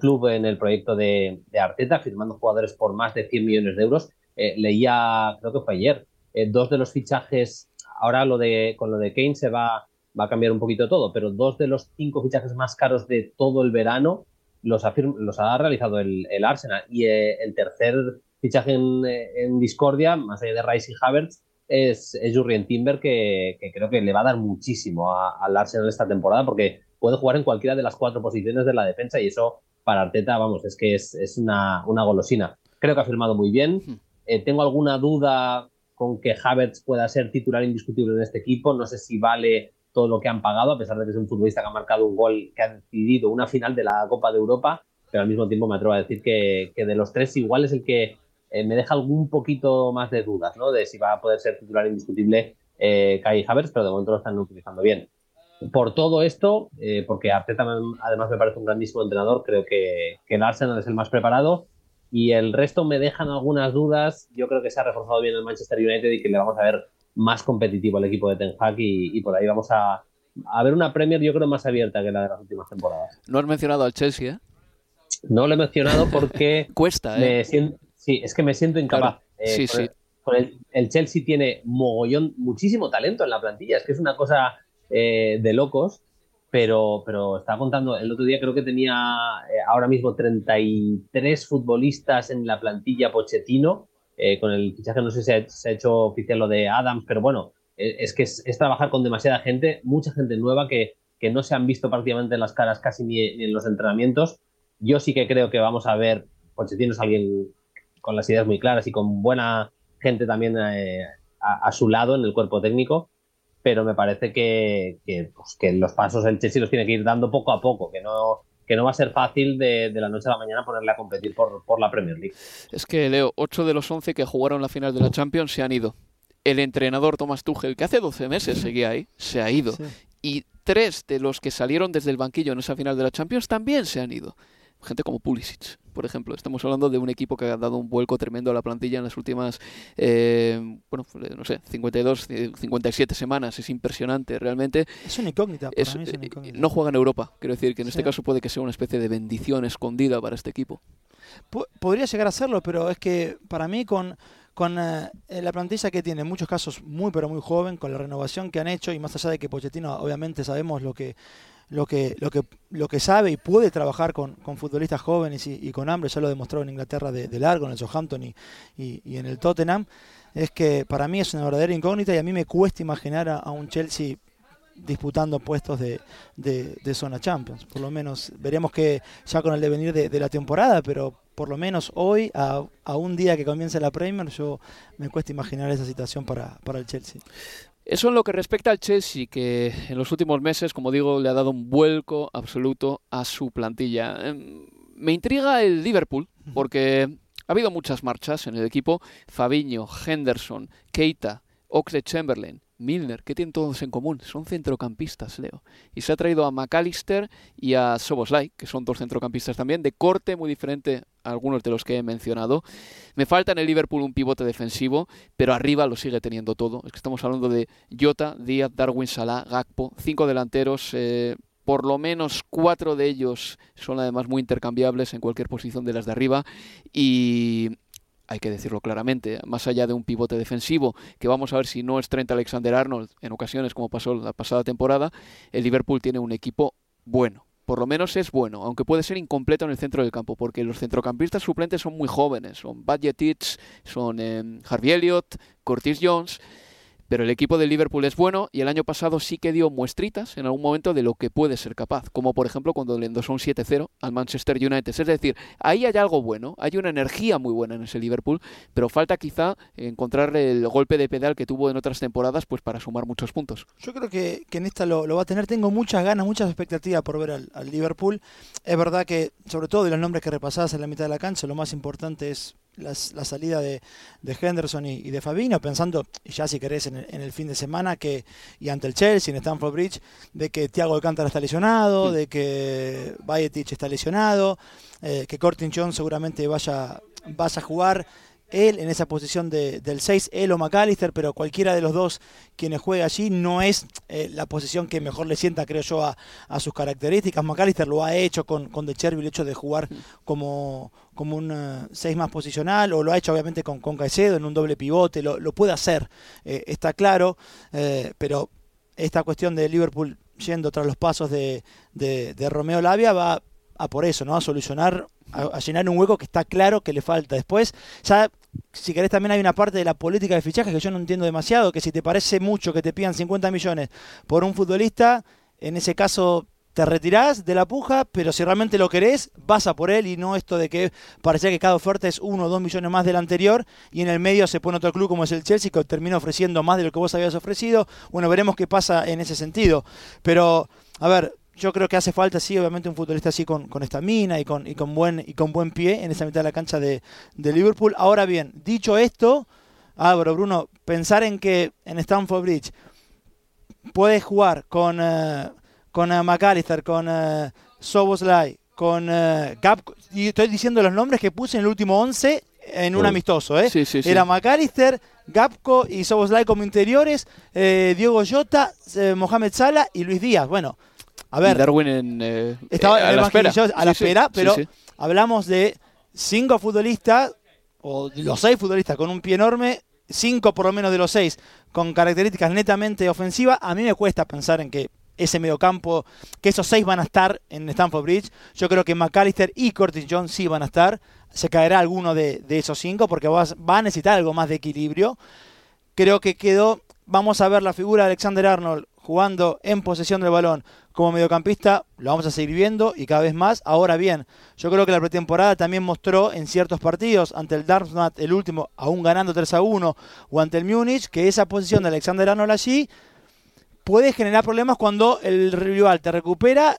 Speaker 5: club en el proyecto de, Arteta, firmando jugadores por más de 100 millones de euros. Eh, leía, creo que fue ayer, dos de los fichajes ahora lo de, con lo de Kane se va, va a cambiar un poquito todo, pero dos de los cinco fichajes más caros de todo el verano los ha, los ha realizado el, Arsenal. Y eh, el tercer fichaje en, Discordia, más allá de Rice y Havertz, es, es Jurrien Timber, que, creo que le va a dar muchísimo al Arsenal esta temporada, porque puede jugar en cualquiera de las cuatro posiciones de la defensa y eso para Arteta, vamos, es que es, es una, una, golosina. Creo que ha firmado muy bien. Eh, tengo alguna duda con que Havertz pueda ser titular indiscutible en este equipo. No sé si vale todo lo que han pagado, a pesar de que es un futbolista que ha marcado un gol que ha decidido una final de la Copa de Europa, pero al mismo tiempo me atrevo a decir que, de los tres igual es el que eh, me deja algún poquito más de dudas, ¿no? De si va a poder ser titular indiscutible eh, Kai Havertz, pero de momento lo están utilizando bien. Por todo esto, porque Arteta además me parece un grandísimo entrenador, creo que, que el Arsenal es el más preparado y el resto me dejan algunas dudas. Yo creo que se ha reforzado bien el Manchester United y que le vamos a ver más competitivo al equipo de Ten Hag y, por ahí vamos a, a, ver una Premier yo creo más abierta que la de las últimas temporadas.
Speaker 3: No has mencionado al Chelsea, ¿eh?
Speaker 5: No lo he mencionado porque...
Speaker 3: Cuesta, ¿eh?
Speaker 5: sí, es que me siento incapaz. Eh, sí, sí. El, el, Chelsea tiene mogollón, muchísimo talento en la plantilla. Es que es una cosa eh, de locos pero, pero estaba contando, el otro día creo que tenía eh, ahora mismo 33 futbolistas en la plantilla Pochettino, eh, con el fichaje no sé si se ha, hecho oficial lo de Adams, pero bueno, eh, es que es, trabajar con demasiada gente, mucha gente nueva que, que no se han visto prácticamente en las caras casi ni, en los entrenamientos. Yo sí que creo que vamos a ver, Pochettino es alguien con las ideas muy claras y con buena gente también a su lado en el cuerpo técnico pero me parece que, pues, que, los pasos el Chelsea los tiene que ir dando poco a poco, que no, que no va a ser fácil de, la noche a la mañana ponerle a competir por, por la Premier League.
Speaker 3: Es que, Leo, 8 de los 11 que jugaron la final de la Champions se han ido. El entrenador Thomas Tuchel, que hace 12 meses seguía ahí, se ha ido. Y tres de los que salieron desde el banquillo en esa final de la Champions también se han ido gente como Pulisic, por ejemplo. Estamos hablando de un equipo que ha dado un vuelco tremendo a la plantilla en las últimas, eh, bueno, no sé, 52, 57 semanas. Es impresionante, realmente.
Speaker 4: Es una incógnita, para es,
Speaker 3: una incógnita. No juega en Europa, quiero decir que en este caso puede que sea una especie de bendición escondida para este equipo.
Speaker 4: podría llegar a serlo, pero es que para mí con con eh, la plantilla que tiene en muchos casos muy pero muy joven, con la renovación que han hecho y más allá de que Pochettino obviamente sabemos lo que lo que, lo que, lo que sabe y puede trabajar con, con futbolistas jóvenes y, con hambre, ya lo demostró en Inglaterra de, largo, en el Southampton y, y, en el Tottenham, es que para mí es una verdadera incógnita y a mí me cuesta imaginar a, un Chelsea disputando puestos de, de, zona Champions. Por lo menos veremos que ya con el devenir de, la temporada, pero por lo menos hoy, a, a, un día que comience la Premier, yo me cuesta imaginar esa situación para, para el Chelsea.
Speaker 3: Eso en lo que respecta al Chelsea, que en los últimos meses, como digo, le ha dado un vuelco absoluto a su plantilla. Em, me intriga el Liverpool, porque ha habido muchas marchas en el equipo. Fabiño, Henderson, Keita, Oxley Chamberlain, Milner, ¿qué tienen todos en común? Son centrocampistas, Leo. Y se ha traído a McAllister y a Soboslai, que son dos centrocampistas también, de corte muy diferente a algunos de los que he mencionado. Me falta en el Liverpool un pivote defensivo, pero arriba lo sigue teniendo todo. Es que estamos hablando de Jota, Díaz, Darwin, Salah, Gakpo, cinco delanteros. Eh, por lo menos cuatro de ellos son además muy intercambiables en cualquier posición de las de arriba y hay que decirlo claramente, más allá de un pivote defensivo, que vamos a ver si no es Trent Alexander Arnold en ocasiones como pasó la pasada temporada, el Liverpool tiene un equipo bueno. Por lo menos es bueno, aunque puede ser incompleto en el centro del campo, porque los centrocampistas suplentes son muy jóvenes, son Badgetich, son eh, Harvey Elliott, Curtis Jones, pero el equipo de Liverpool es bueno y el año pasado sí que dio muestritas en algún momento de lo que puede ser capaz, como por ejemplo cuando le endosó un 7-0 al Manchester United. Es decir, ahí hay algo bueno, hay una energía muy buena en ese Liverpool, pero falta quizá encontrar el golpe de pedal que tuvo en otras temporadas pues para sumar muchos puntos.
Speaker 4: Yo creo que, en esta lo, va a tener, tengo muchas ganas, muchas expectativas por ver al, Liverpool. Es verdad que, sobre todo de los nombres que repasás en la mitad de la cancha, lo más importante es la, salida de, Henderson y, de Fabinho, pensando, ya si querés en el, fin de semana, que y ante el Chelsea, en Stamford Bridge, de que Thiago Alcántara está lesionado, de que Bayetic está lesionado, eh, que Cortin John seguramente vaya, vaya a jugar él en esa posición de, del 6, él o McAllister, pero cualquiera de los dos quienes juegue allí no es eh, la posición que mejor le sienta, creo yo, a, sus características. McAllister lo ha hecho con, con De el hecho de jugar como, como un 6 eh, más posicional, o lo ha hecho obviamente con, con Caicedo en un doble pivote, lo, puede hacer, eh, está claro, pero esta cuestión de Liverpool yendo tras los pasos de, de, Romeo Lavia va a por eso, ¿no? A solucionar, a, a, llenar un hueco que está claro que le falta. Después, si querés también hay una parte de la política de fichaje que yo no entiendo demasiado, que si te parece mucho que te pidan 50 millones por un futbolista, en ese caso te retirás de la puja, pero si realmente lo querés, vas a por él y no esto de que parecía que cada oferta es uno o dos millones más del anterior y en el medio se pone otro club como es el Chelsea que termina ofreciendo más de lo que vos habías ofrecido. Bueno, veremos qué pasa en ese sentido. Pero, a ver, yo creo que hace falta, sí, obviamente un futbolista así con, con estamina y con, y, con buen, y con buen pie en esa mitad de la cancha de, Liverpool. Ahora bien, dicho esto, Álvaro, Bruno, pensar en que en Stamford Bridge puedes jugar con, uh, con uh, McAllister, con uh, Soboslai, con Gap, y estoy diciendo los nombres que puse en el último 11 en un amistoso, ¿eh? Era McAllister, Gapco y Soboslai como interiores, Diego Jota, Mohamed Salah y Luis Díaz. Bueno, a ver.
Speaker 3: Darwin en, eh,
Speaker 4: estaba a, la espera. a la espera, pero hablamos de cinco futbolistas, o los seis futbolistas con un pie enorme, cinco por lo menos de los seis con características netamente ofensivas. A mí me cuesta pensar en que ese mediocampo, que esos seis van a estar en Stamford Bridge. Yo creo que McAllister y Curtis Jones sí van a estar. Se caerá alguno de, de esos cinco porque va a necesitar algo más de equilibrio. Creo que quedó. Vamos a ver la figura de Alexander Arnold jugando en posesión del balón como mediocampista, lo vamos a seguir viendo y cada vez más. Ahora bien, yo creo que la pretemporada también mostró en ciertos partidos, ante el Darmstadt, el último, aún ganando 3 a 1, o ante el Múnich, que esa posición de Alexander Arnold allí puede generar problemas cuando el rival te recupera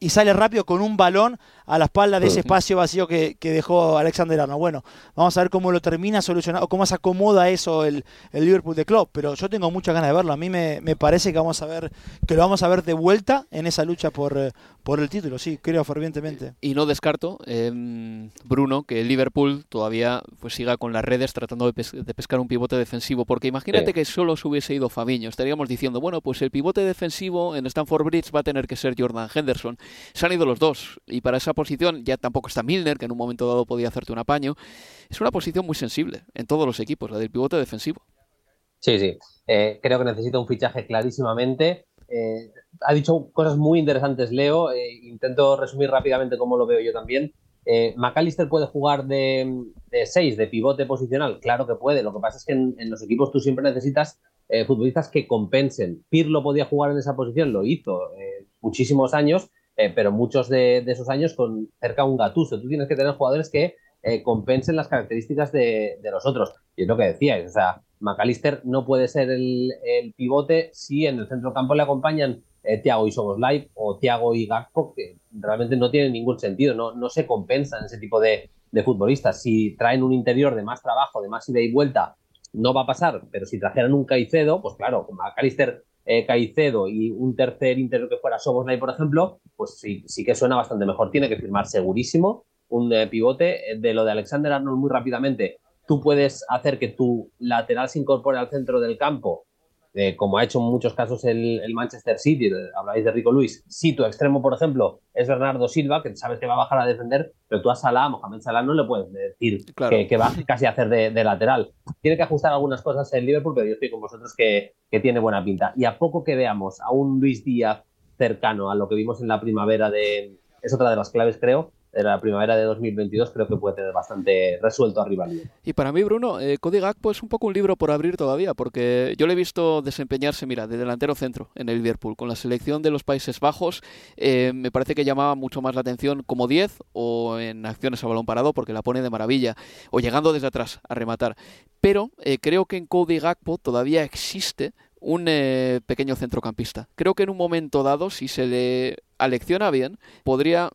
Speaker 4: y sale rápido con un balón a la espalda de ese espacio vacío que, dejó Alexander Arnold. Bueno, vamos a ver cómo lo termina solucionando, o cómo se acomoda eso el, Liverpool de Club, pero yo tengo muchas ganas de verlo. A mí me, parece que vamos a ver que lo vamos a ver de vuelta en esa lucha por, eh, por el título, sí, creo fervientemente.
Speaker 3: Y no descarto, em, Bruno, que el Liverpool todavía pues siga con las redes tratando de, pescar un pivote defensivo, porque imagínate que solo se hubiese ido Fabiño, estaríamos diciendo, bueno, pues el pivote defensivo en Stanford Bridge va a tener que ser Jordan Henderson. Se han ido los dos, y para esa posición, ya tampoco está Milner, que en un momento dado podía hacerte un apaño. Es una posición muy sensible en todos los equipos, la del pivote defensivo.
Speaker 5: Sí, sí. Eh, creo que necesita un fichaje clarísimamente. Eh, ha dicho cosas muy interesantes, Leo. Eh, intento resumir rápidamente cómo lo veo yo también. ¿McAllister puede jugar de 6, de, pivote posicional? Claro que puede. Lo que pasa es que en, en los equipos tú siempre necesitas futbolistas que compensen. Pirlo podía jugar en esa posición, lo hizo muchísimos años, eh, pero muchos de, esos años con cerca un gatuso. Tú tienes que tener jugadores que eh, compensen las características de, los otros. Y es lo que decíais, o sea, McAllister no puede ser el, pivote si en el centro campo le acompañan eh, Thiago y Soboslai o Thiago y Gakpo, que realmente no tienen ningún sentido, no, no se compensan ese tipo de, de futbolistas. Si traen un interior de más trabajo, de más ida y vuelta, no va a pasar, pero si trajeran un Caicedo, pues claro, McAllister eh, Caicedo y un tercer interior que fuera Soboslai, por ejemplo, pues sí, sí que suena bastante mejor. Tiene que firmar segurísimo un eh, pivote. De lo de Alexander Arnold muy rápidamente, tú puedes hacer que tu lateral se incorpore al centro del campo eh, como ha hecho en muchos casos el, Manchester City, habláis de Rico Luis, si tu extremo, por ejemplo, es Bernardo Silva, que sabes que va a bajar a defender, pero tú a Salah, Mohamed Salah, no le puedes decir que, va casi a hacer de, lateral. Tiene que ajustar algunas cosas en Liverpool, pero yo estoy con vosotros que, que tiene buena pinta. Y a poco que veamos a un Luis Díaz cercano a lo que vimos en la primavera de... Es otra de las claves, creo, de la primavera de 2022 creo que puede tener bastante resuelto arriba.
Speaker 3: Y para mí, Bruno, eh, Cody Gakpo es un poco un libro por abrir todavía, porque yo le he visto desempeñarse, mira, de delantero centro en el Liverpool, con la selección de los Países Bajos, eh, me parece que llamaba mucho más la atención como 10 o en acciones a balón parado, porque la pone de maravilla, o llegando desde atrás a rematar. Pero eh, creo que en Cody Gakpo todavía existe un eh, pequeño centrocampista. Creo que en un momento dado, si se le alecciona bien, podría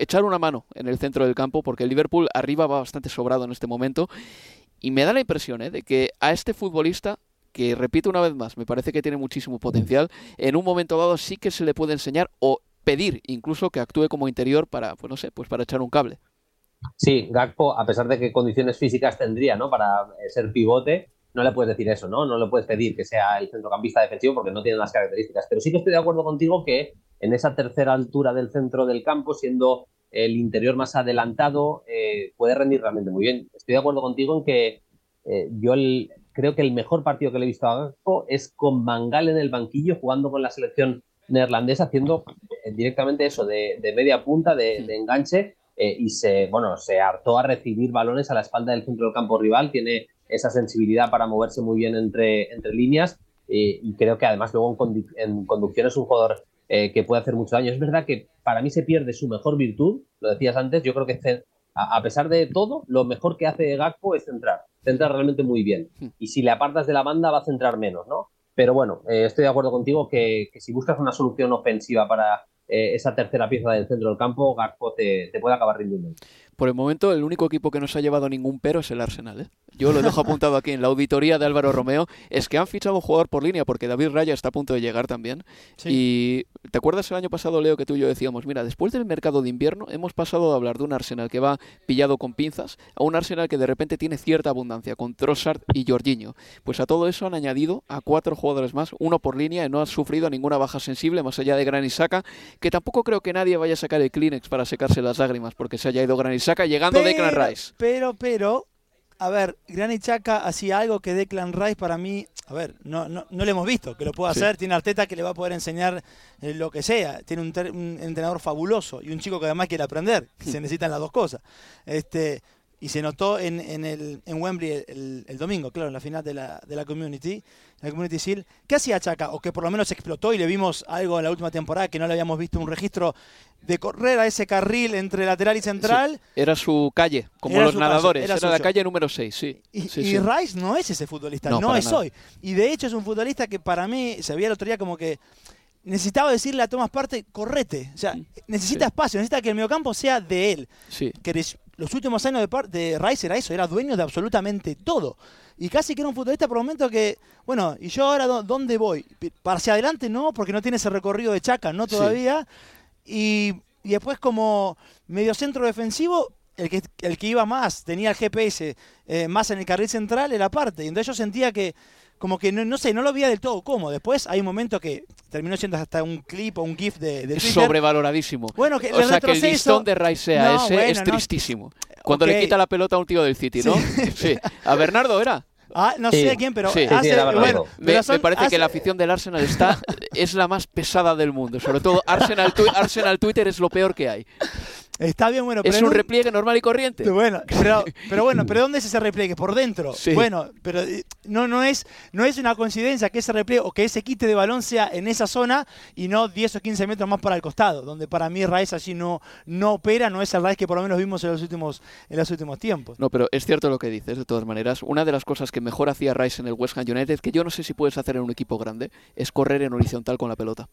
Speaker 3: echar una mano en el centro del campo porque el Liverpool arriba va bastante sobrado en este momento y me da la impresión ¿eh? de que a este futbolista que repito una vez más, me parece que tiene muchísimo potencial, en un momento dado sí que se le puede enseñar o pedir incluso que actúe como interior para, pues no sé, pues para echar un cable.
Speaker 5: Sí, Gakpo, a pesar de que condiciones físicas tendría, ¿no? Para eh, ser pivote, no le puedes decir eso, ¿no? No le puedes pedir que sea el centrocampista defensivo porque no tiene las características. Pero sí que estoy de acuerdo contigo que en esa tercera altura del centro del campo, siendo el interior más adelantado, eh, puede rendir realmente muy bien. Estoy de acuerdo contigo en que eh, yo creo que el mejor partido que le he visto a Gakpo es con Mangal en el banquillo, jugando con la selección neerlandesa, haciendo eh, directamente eso, de, media punta, de, enganche, y se, bueno, se hartó a recibir balones a la espalda del centro del campo rival, tiene esa sensibilidad para moverse muy bien entre, entre líneas, y creo que además luego en, en conducción es un jugador eh, que puede hacer mucho daño. Es verdad que para mí se pierde su mejor virtud, lo decías antes, yo creo que a pesar de todo, lo mejor que hace Gakpo es centrar, centrar realmente muy bien. Hmm. Y si le apartas de la banda va a centrar menos, ¿no? Pero bueno, eh, estoy de acuerdo contigo que, si buscas una solución ofensiva para eh, esa tercera pieza del centro del campo, Gakpo te, te puede acabar rindiendo.
Speaker 3: Por el momento, el único equipo que no se ha llevado ningún pero es el Arsenal. ¿eh? Yo lo dejo apuntado aquí en la auditoría de Álvaro Romeo. Es que han fichado un jugador por línea porque David Raya está a punto de llegar también. Y ¿te acuerdas el año pasado, Leo, que tú y yo decíamos, mira, después del mercado de invierno hemos pasado a hablar de un Arsenal que va pillado con pinzas a un Arsenal que de repente tiene cierta abundancia con Trossard y Jorginho. Pues a todo eso han añadido a cuatro jugadores más, uno por línea y no ha sufrido ninguna baja sensible más allá de Gran Isaka, que tampoco creo que nadie vaya a sacar el Kleenex para secarse las lágrimas porque se haya ido Gran Isaka llegando pero, Declan Rice.
Speaker 4: Pero, pero, a ver, Granit Chaca hacía algo que Declan Rice para mí, a ver, no, no, no le hemos visto que lo pueda hacer. Tiene Arteta que le va a poder enseñar eh, lo que sea. Tiene un, entrenador fabuloso y un chico que además quiere aprender. se necesitan las dos cosas. Este, y se notó en, en, el, en Wembley el, el, domingo, claro, en la final de la, de la Community, la Community Seal. ¿Qué hacía Chaca? O que por lo menos explotó y le vimos algo en la última temporada que no le habíamos visto un registro de correr a ese carril entre lateral y central.
Speaker 3: era su calle, como los nadadores, era, la calle número 6, sí.
Speaker 4: Y, Rice no es ese futbolista, no, es hoy. Y de hecho es un futbolista que para mí se veía el otro día como que necesitaba decirle a Tomás Parte, correte. O sea, necesita espacio, necesita que el mediocampo sea de él.
Speaker 3: Sí.
Speaker 4: Que los últimos años de, de Rice era eso, era dueño de absolutamente todo. Y casi que era un futbolista por el momento que, bueno, ¿y yo ahora dónde voy? Para hacia adelante no, porque no tiene ese recorrido de Chaca, no todavía. Y, después como medio centro defensivo, el que, el que iba más, tenía el GPS eh, más en el carril central, era parte. Y entonces yo sentía que como que no, no, sé, no lo veía del todo cómodo. Después hay un momento que terminó siendo hasta un clip o un GIF de, de
Speaker 3: Sobrevaloradísimo.
Speaker 4: Bueno, que
Speaker 3: o sea, que el listón de Rice sea ese es tristísimo. Cuando le quita la pelota a un tío del City, ¿no? sí. A Bernardo era.
Speaker 4: Ah, no sé a quién, pero,
Speaker 3: hace, bueno, me, parece que la afición del Arsenal está es la más pesada del mundo. Sobre todo Arsenal, Arsenal Twitter es lo peor que hay.
Speaker 4: Está bien, bueno, pero.
Speaker 3: Es un repliegue normal y corriente.
Speaker 4: Bueno, pero, bueno, ¿pero dónde es ese repliegue? Por dentro. Bueno, pero eh, no, no, es, no es una coincidencia que ese repliegue o que ese quite de balón sea en esa zona y no 10 o 15 metros más para el costado, donde para mí Raíz allí no, no opera, no es el Raíz que por lo menos vimos en los últimos, en los últimos tiempos.
Speaker 3: No, pero es cierto lo que dices, de todas maneras. Una de las cosas que mejor hacía Rice en el West Ham United, que yo no sé si puedes hacer en un equipo grande, es correr en horizontal con la pelota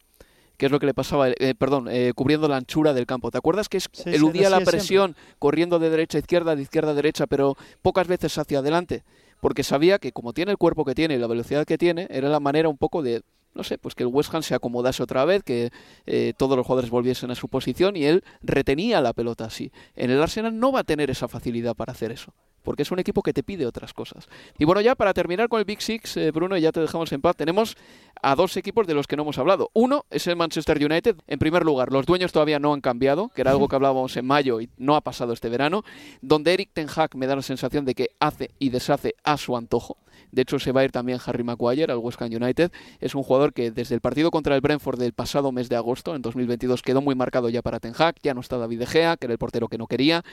Speaker 3: que es lo que le pasaba, eh, perdón, eh, cubriendo la anchura del campo. ¿Te acuerdas que eludía la presión corriendo de derecha a izquierda, de izquierda a derecha, pero pocas veces hacia adelante? Porque sabía que como tiene el cuerpo que tiene y la velocidad que tiene, era la manera un poco de, no sé, pues que el West Ham se acomodase otra vez, que eh, todos los jugadores volviesen a su posición y él retenía la pelota así. En el Arsenal no va a tener esa facilidad para hacer eso porque es un equipo que te pide otras cosas. Y bueno, ya para terminar con el Big Six, eh, Bruno, ya te dejamos en paz, tenemos a dos equipos de los que no hemos hablado. Uno es el Manchester United. En primer lugar, los dueños todavía no han cambiado, que era algo que hablábamos en mayo y no ha pasado este verano, donde Eric Ten Hag me da la sensación de que hace y deshace a su antojo. De hecho, se va a ir también Harry Maguire al West Ham United. Es un jugador que desde el partido contra el Brentford del pasado mes de agosto, en 2022, quedó muy marcado ya para Ten Hag. Ya no está David De Gea, que era el portero que no quería.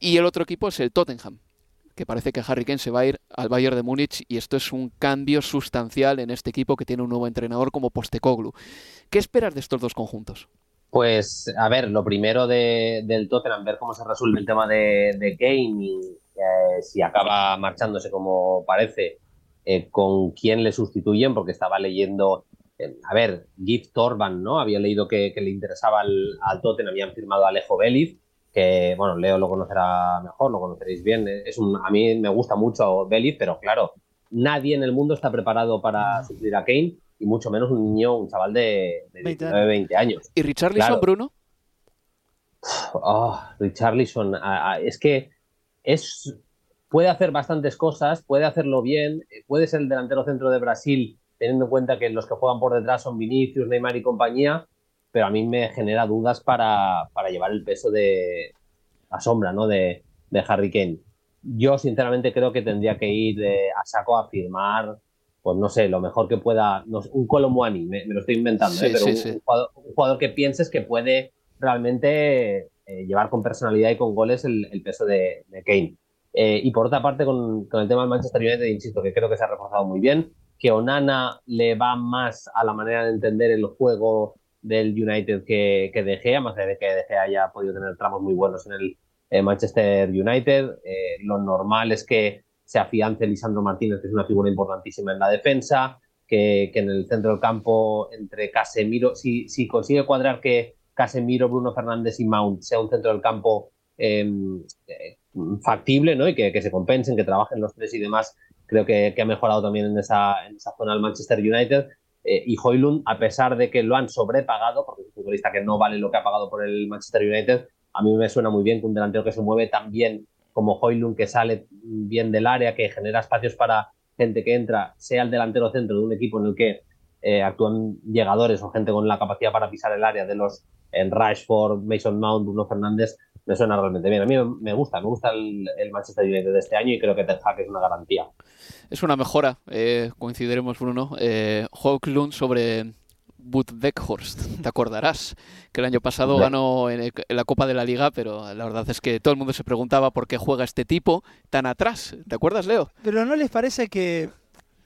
Speaker 3: Y el otro equipo es el Tottenham, que parece que Harry Kane se va a ir al Bayern de Múnich y esto es un cambio sustancial en este equipo que tiene un nuevo entrenador como Postecoglou. ¿Qué esperas de estos dos conjuntos?
Speaker 5: Pues, a ver, lo primero de, del Tottenham, ver cómo se resuelve el tema de, de Kane y eh, si acaba marchándose como parece, eh, con quién le sustituyen, porque estaba leyendo, eh, a ver, Gift Torban, ¿no? Había leído que, le interesaba al, al, Tottenham, habían firmado a Alejo Vélez, que, bueno, Leo lo conocerá mejor, lo conoceréis bien. Es un, a mí me gusta mucho Vélez, pero claro, nadie en el mundo está preparado para suplir a Kane, y mucho menos un niño, un chaval de, de 19, 20 años.
Speaker 3: ¿Y Richarlison, Bruno?
Speaker 5: Oh, Richarlison, es que es puede hacer bastantes cosas, puede hacerlo bien, eh, puede ser el delantero centro de Brasil, teniendo en cuenta que los que juegan por detrás son Vinicius, Neymar y compañía, pero a mí me genera dudas para, para llevar el peso de la sombra ¿no? de, de, Harry Kane. Yo sinceramente creo que tendría que ir eh, a saco a firmar, pues no sé, lo mejor que pueda, un Colomwani, me, me, lo estoy inventando, ¿eh? pero un, jugador, que pienses que puede realmente llevar con personalidad y con goles el, el peso de, de Kane. Eh, y por otra parte, con, el tema del Manchester United, insisto, que creo que se ha reforzado muy bien, que Onana le va más a la manera de entender el juego del United que, que De más de que De haya podido tener tramos muy buenos en el eh, Manchester United. Eh, lo normal es que se afiance Lisandro Martínez, que es una figura importantísima en la defensa, que, que en el centro del campo entre Casemiro, si, si consigue cuadrar que Casemiro, Bruno Fernández y Mount sea un centro del campo em, factible, ¿no? Y que, se compensen, que trabajen los tres y demás. Creo que, ha mejorado también en esa, en esa zona el Manchester United. Eh, y Hoylund, a pesar de que lo han sobrepagado, porque es un futbolista que no vale lo que ha pagado por el Manchester United, a mí me suena muy bien que un delantero que se mueve tan bien como Hoylund, que sale bien del área, que genera espacios para gente que entra, sea el delantero centro de un equipo en el que eh, actúan llegadores o gente con la capacidad para pisar el área de los en Rashford, Mason Mount, Bruno Fernández, me suena realmente bien. A mí me gusta, me gusta el, Manchester United de este año y creo que Ten Hag es una garantía.
Speaker 3: Es una mejora, eh, coincidiremos Bruno. Eh, Lund sobre Bud Weghorst, te acordarás que el año pasado ganó en, la Copa de la Liga, pero la verdad es que todo el mundo se preguntaba por qué juega este tipo tan atrás. ¿Te acuerdas, Leo?
Speaker 4: Pero ¿no les parece que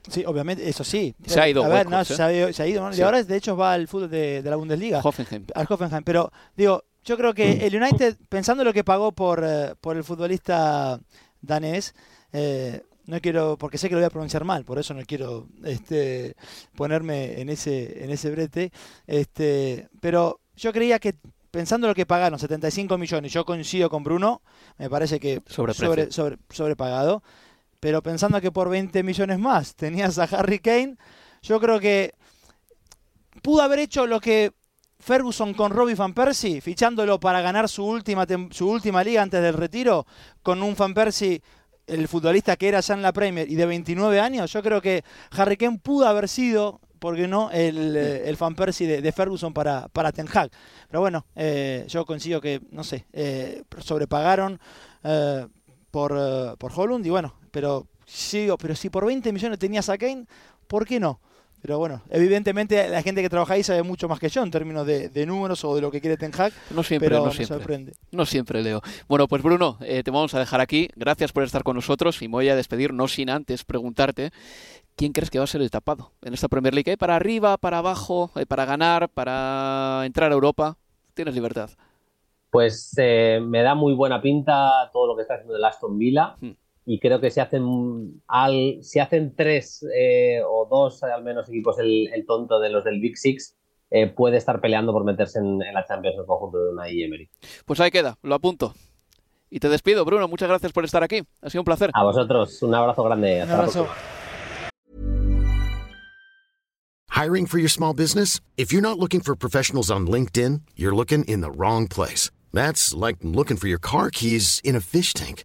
Speaker 4: Sí, obviamente, eso sí.
Speaker 3: Se ha ido.
Speaker 4: A ver, no, ¿eh? se, ha, ido. Y ahora, de hecho, va al fútbol de, la Bundesliga.
Speaker 3: Hoffenheim.
Speaker 4: Al Hoffenheim. Pero, digo, yo creo que el United, pensando lo que pagó por, eh, por el futbolista danés, eh, no quiero, porque sé que lo voy a pronunciar mal, por eso no quiero este, ponerme en ese, en ese brete. Este, pero yo creía que pensando lo que pagaron, 75 millones, yo coincido con Bruno, me parece que sobre, sobre, sobrepagado. Pero pensando que por 20 millones más tenías a Harry Kane, yo creo que pudo haber hecho lo que Ferguson con Robbie Van Persie, fichándolo para ganar su última, su última liga antes del retiro, con un Van Persie, el futbolista que era ya en la Premier y de 29 años, yo creo que Harry Kane pudo haber sido, porque no, el, eh, el Van Persie de, Ferguson para, para Ten Hag. Pero bueno, eh, yo consigo que, no sé, eh, sobrepagaron por, por Holland y bueno, pero sigo, pero si por 20 millones tenías a Kane, ¿por qué no? Pero bueno, evidentemente la gente que trabaja ahí sabe mucho más que yo en términos de, números o de lo que quiere Ten Hag.
Speaker 3: No siempre, no siempre. Sorprende. No siempre, Leo. Bueno, pues Bruno, eh, te vamos a dejar aquí. Gracias por estar con nosotros y me voy a despedir, no sin antes preguntarte. ¿Quién crees que va a ser el tapado en esta Premier League? ¿Eh? ¿Para arriba, para abajo, eh, para ganar, para entrar a Europa? Tienes libertad.
Speaker 5: Pues me da muy buena pinta todo lo que está haciendo el Aston Villa. Hmm y creo que si hacen al, si hacen tres eh, o dos al menos equipos el, tonto de los del Big Six eh, puede estar peleando por meterse en, la Champions en conjunto de una Emery.
Speaker 3: Pues ahí queda, lo apunto. Y te despido, Bruno. Muchas gracias por estar aquí. Ha sido un placer.
Speaker 5: A vosotros, un abrazo grande.
Speaker 4: un abrazo.
Speaker 6: Hiring for your small business? If you're not looking for professionals on LinkedIn, you're looking in the wrong place. That's like looking for your car keys in a fish tank.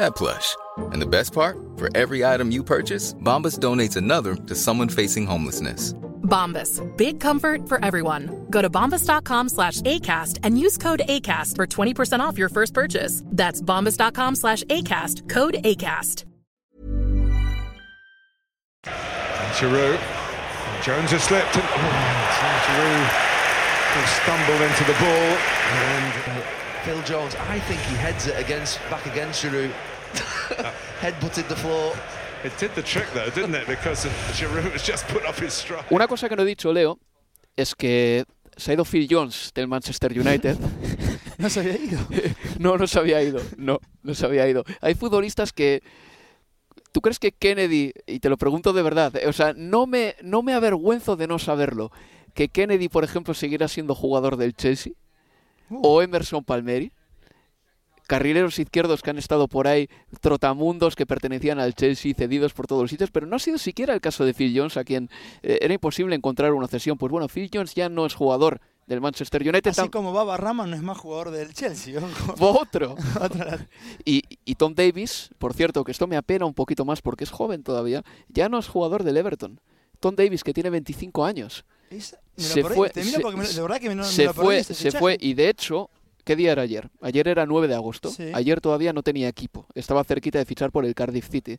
Speaker 7: that plush. And the best part? For every item you purchase, Bombas donates another to someone facing homelessness.
Speaker 8: Bombas. Big comfort for everyone. Go to bombas.com slash ACAST and use code ACAST for 20% off your first purchase. That's bombas.com slash ACAST. Code ACAST.
Speaker 9: And Giroud. Jones has slipped. And, oh, Giroud has stumbled into the ball.
Speaker 10: And uh, Phil Jones, I think he heads it against back against Giroud. Head butted the floor.
Speaker 9: It did the trick though, didn't it? Because Giroud has just put up his stride.
Speaker 3: Una cosa que no he dicho, Leo, es que se ha ido Phil Jones del Manchester United.
Speaker 4: No se había ido.
Speaker 3: no, no se había ido. No, no se había ido. Hay futbolistas que. ¿Tú crees que Kennedy, y te lo pregunto de verdad, o sea, no me, no me avergüenzo de no saberlo, que Kennedy, por ejemplo, siguiera siendo jugador del Chelsea? ¿O Emerson Palmeri? Carrileros izquierdos que han estado por ahí, trotamundos que pertenecían al Chelsea, cedidos por todos los sitios, pero no ha sido siquiera el caso de Phil Jones, a quien eh, era imposible encontrar una cesión. Pues bueno, Phil Jones ya no es jugador del Manchester United.
Speaker 4: Así como Baba Rama no es más jugador del Chelsea.
Speaker 3: Otro. y, y, Tom Davis, por cierto, que esto me apena un poquito más porque es joven todavía, ya no es jugador del Everton. Tom Davis, que tiene 25 años.
Speaker 4: se fue,
Speaker 3: se fue, se fue y de hecho ¿Qué día era ayer? Ayer era 9 de agosto. Ayer todavía no tenía equipo. Estaba cerquita de fichar por el Cardiff City.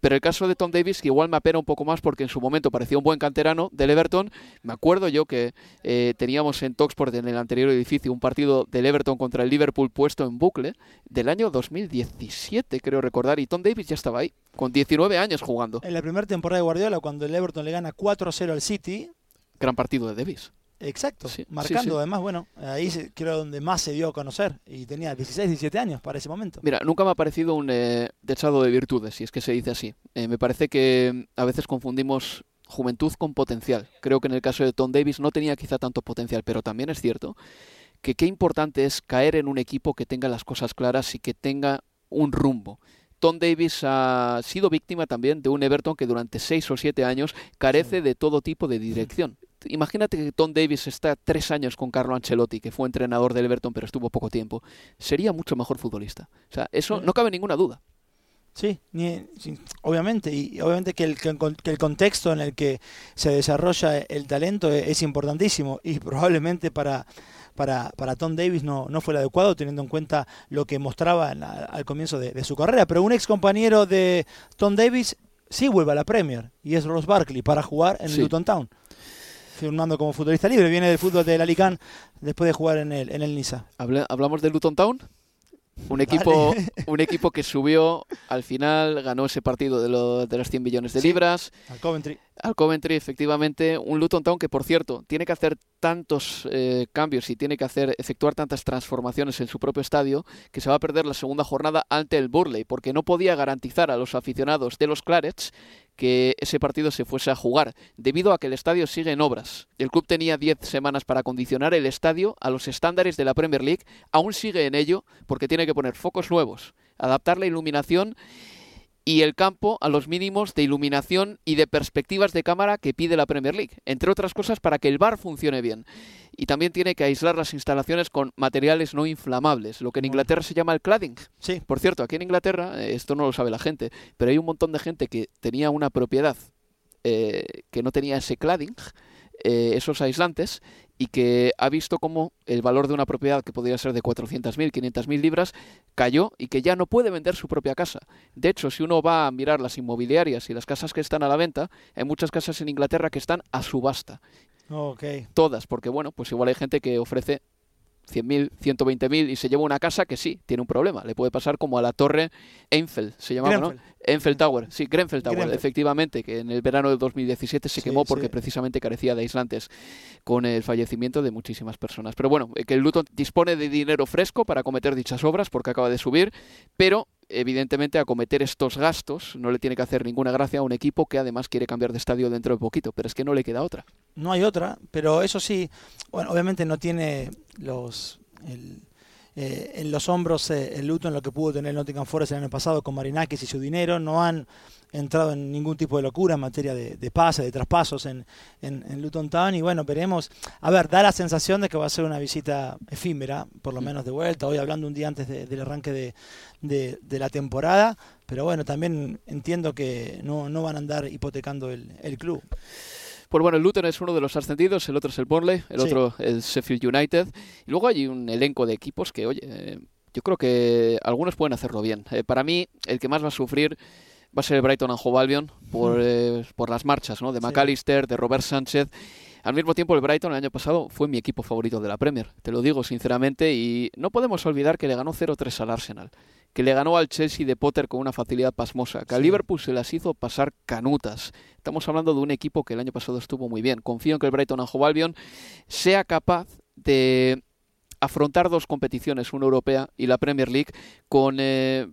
Speaker 3: Pero el caso de Tom Davis, que igual me apena un poco más porque en su momento parecía un buen canterano del Everton. Me acuerdo yo que eh, teníamos en Toxport, en el anterior edificio, un partido del Everton contra el Liverpool puesto en bucle del año 2017, creo recordar. Y Tom Davis ya estaba ahí, con 19 años jugando.
Speaker 4: En la primera temporada de Guardiola, cuando el Everton le gana 4-0 al City.
Speaker 3: Gran partido de Davis.
Speaker 4: Exacto, marcando además, bueno, ahí creo donde más se dio a conocer y tenía 16, 17 años para ese momento.
Speaker 3: Mira, nunca me ha parecido un eh, dechado de virtudes, si es que se dice así. Eh, me parece que a veces confundimos juventud con potencial. Creo que en el caso de Tom Davis no tenía quizá tanto potencial, pero también es cierto que qué importante es caer en un equipo que tenga las cosas claras y que tenga un rumbo. Tom Davis ha sido víctima también de un Everton que durante seis o siete años carece de todo tipo de dirección imagínate que Tom Davis está tres años con Carlo Ancelotti, que fue entrenador del Everton, pero estuvo poco tiempo. Sería mucho mejor futbolista. O sea, eso no cabe ninguna duda.
Speaker 4: Sí, obviamente, y obviamente que el, que el, contexto en el que se desarrolla el talento es, importantísimo y probablemente para, para, para Tom Davis no, no fue el adecuado teniendo en cuenta lo que mostraba al comienzo de, su carrera. Pero un ex compañero de Tom Davis sí vuelve a la Premier y es Ross Barkley para jugar en Luton Town firmando como futbolista libre. Viene del fútbol del Alicante después de jugar en el, en el Niza.
Speaker 3: ¿Hablamos de Luton Town? Un equipo, un equipo que subió al final, ganó ese partido de, lo, de las 100 millones de libras.
Speaker 4: Al Coventry.
Speaker 3: Al Coventry, efectivamente. Un Luton Town que, por cierto, tiene que hacer tantos eh, cambios y tiene que hacer efectuar tantas transformaciones en su propio estadio que se va a perder la segunda jornada ante el Burley, porque no podía garantizar a los aficionados de los Clarets que ese partido se fuese a jugar, debido a que el estadio sigue en obras. El club tenía 10 semanas para acondicionar el estadio a los estándares de la Premier League, aún sigue en ello porque tiene que poner focos nuevos, adaptar la iluminación y el campo a los mínimos de iluminación y de perspectivas de cámara que pide la Premier League, entre otras cosas para que el bar funcione bien. Y también tiene que aislar las instalaciones con materiales no inflamables, lo que en Inglaterra se llama el cladding.
Speaker 4: Sí.
Speaker 3: Por cierto, aquí en Inglaterra, eh, esto no lo sabe la gente, pero hay un montón de gente que tenía una propiedad eh, que no tenía ese cladding, eh, esos aislantes, y que ha visto cómo el valor de una propiedad que podría ser de 400.000, 500.000 libras cayó y que ya no puede vender su propia casa. De hecho, si uno va a mirar las inmobiliarias y las casas que están a la venta, hay muchas casas en Inglaterra que están a subasta. Todas, porque bueno, pues igual hay gente que ofrece 100.000, 120.000 y se lleva una casa que sí, tiene un problema. Le puede pasar como a la torre Eiffel, se llamaba, ¿no? Eiffel Tower, sí, Grenfell Tower,
Speaker 4: Grenfell.
Speaker 3: efectivamente, que en el verano del 2017 se
Speaker 4: Sí,
Speaker 3: quemó porque
Speaker 4: sí.
Speaker 3: precisamente carecía de aislantes con el fallecimiento de muchísimas personas. Pero bueno, eh, que el Luton dispone de dinero fresco para acometer dichas obras porque acaba de subir, pero evidentemente acometer estos gastos no le tiene que hacer ninguna gracia a un equipo que además quiere cambiar de estadio dentro de poquito, pero es que no le queda otra.
Speaker 4: No hay otra, pero eso sí, bueno, obviamente no tiene los el- eh, en los hombros eh, el luto en lo que pudo tener el Nottingham Forest el año pasado con Marinakis y su dinero, no han entrado en ningún tipo de locura en materia de, de pase, de traspasos en, en, Luton Town y bueno, veremos, a ver, da la sensación de que va a ser una visita efímera, por lo menos de vuelta, hoy hablando un día antes de- del arranque de- de la temporada, pero bueno, también entiendo que no, no van a andar hipotecando el, el club.
Speaker 3: Pues bueno, el Luton es uno de los ascendidos, el otro es el Burnley, el
Speaker 4: Sí.
Speaker 3: otro el Sheffield United. Y luego hay un elenco de equipos que, oye, eh, yo creo que algunos pueden hacerlo bien. Eh, para mí, el que más va a sufrir va a ser el Brighton and Hove Albion por, eh, por las marchas, ¿no? De
Speaker 4: Sí.
Speaker 3: McAllister, de Robert Sánchez. Al mismo tiempo, el Brighton el año pasado fue mi equipo favorito de la Premier, te lo digo sinceramente, y no podemos olvidar que le ganó 0-3 al Arsenal, que le ganó al Chelsea de Potter con una facilidad pasmosa, que al. Liverpool se las hizo pasar canutas. Estamos hablando de un equipo que el año pasado estuvo muy bien. Confío en que el Brighton Hove Albion sea capaz de afrontar dos competiciones, una europea y la Premier League, con eh,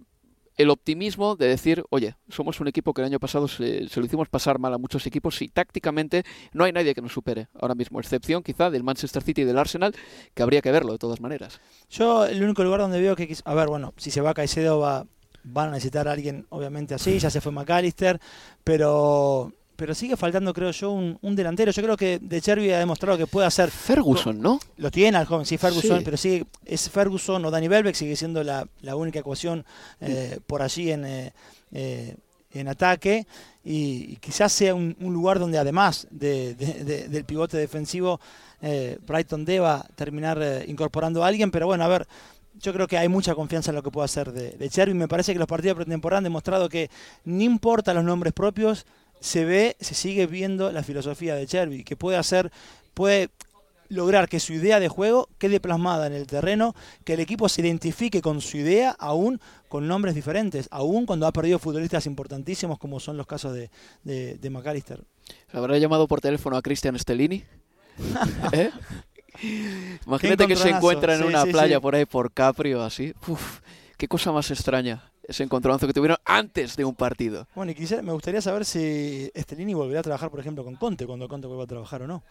Speaker 3: el optimismo de decir, oye, somos un equipo que el año pasado se, se lo hicimos pasar mal a muchos equipos y tácticamente no hay nadie que nos supere ahora mismo, excepción quizá del Manchester City y del Arsenal, que habría que verlo de todas maneras.
Speaker 4: Yo el único lugar donde veo que... A ver, bueno, si se va Caicedo va, van a necesitar a alguien obviamente así, ya se fue McAllister, pero pero sigue faltando creo yo un, un delantero. Yo creo que De Chervi ha demostrado que puede hacer...
Speaker 3: Ferguson, ¿no?
Speaker 4: Lo tiene al joven, sí, Ferguson,
Speaker 3: Sí.
Speaker 4: pero sigue, es Ferguson o Danny Welbeck sigue siendo la, la única ecuación eh, por allí en, eh, eh, en ataque y, y quizás sea un, un lugar donde además de- de- de- del pivote defensivo eh, Brighton deba terminar eh, incorporando a alguien, pero bueno, a ver, yo creo que hay mucha confianza en lo que puede hacer de, de Chervi. Me parece que los partidos de pretemporada han demostrado que no importa los nombres propios, se ve, se sigue viendo la filosofía de Chervi, que puede hacer, puede lograr que su idea de juego quede plasmada en el terreno, que el equipo se identifique con su idea, aún con nombres diferentes, aún cuando ha perdido futbolistas importantísimos como son los casos de, de, de McAllister.
Speaker 3: ¿Habrá llamado por teléfono a Cristian Stellini? ¿Eh? Imagínate que se encuentra en
Speaker 4: Sí,
Speaker 3: una
Speaker 4: sí,
Speaker 3: playa
Speaker 4: sí.
Speaker 3: por ahí, por Capri o así. Uf, qué cosa más extraña ese encontronazo que tuvieron antes de un partido.
Speaker 4: Bueno, y quisiera, me gustaría saber si Estelini volverá a trabajar, por ejemplo, con Conte, cuando Conte vuelva a trabajar o no.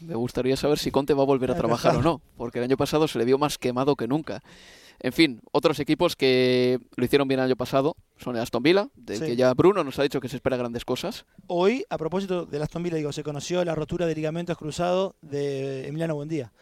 Speaker 3: Me gustaría saber si Conte va a volver a trabajar o no, porque el año pasado se le vio más quemado que nunca. En fin, otros equipos que lo hicieron bien el año pasado son el Aston Villa, del
Speaker 4: Sí.
Speaker 3: que ya Bruno nos ha dicho que se espera grandes cosas.
Speaker 4: Hoy, a propósito de Aston Villa, digo, se conoció la rotura de ligamentos cruzados de Emiliano Buendía.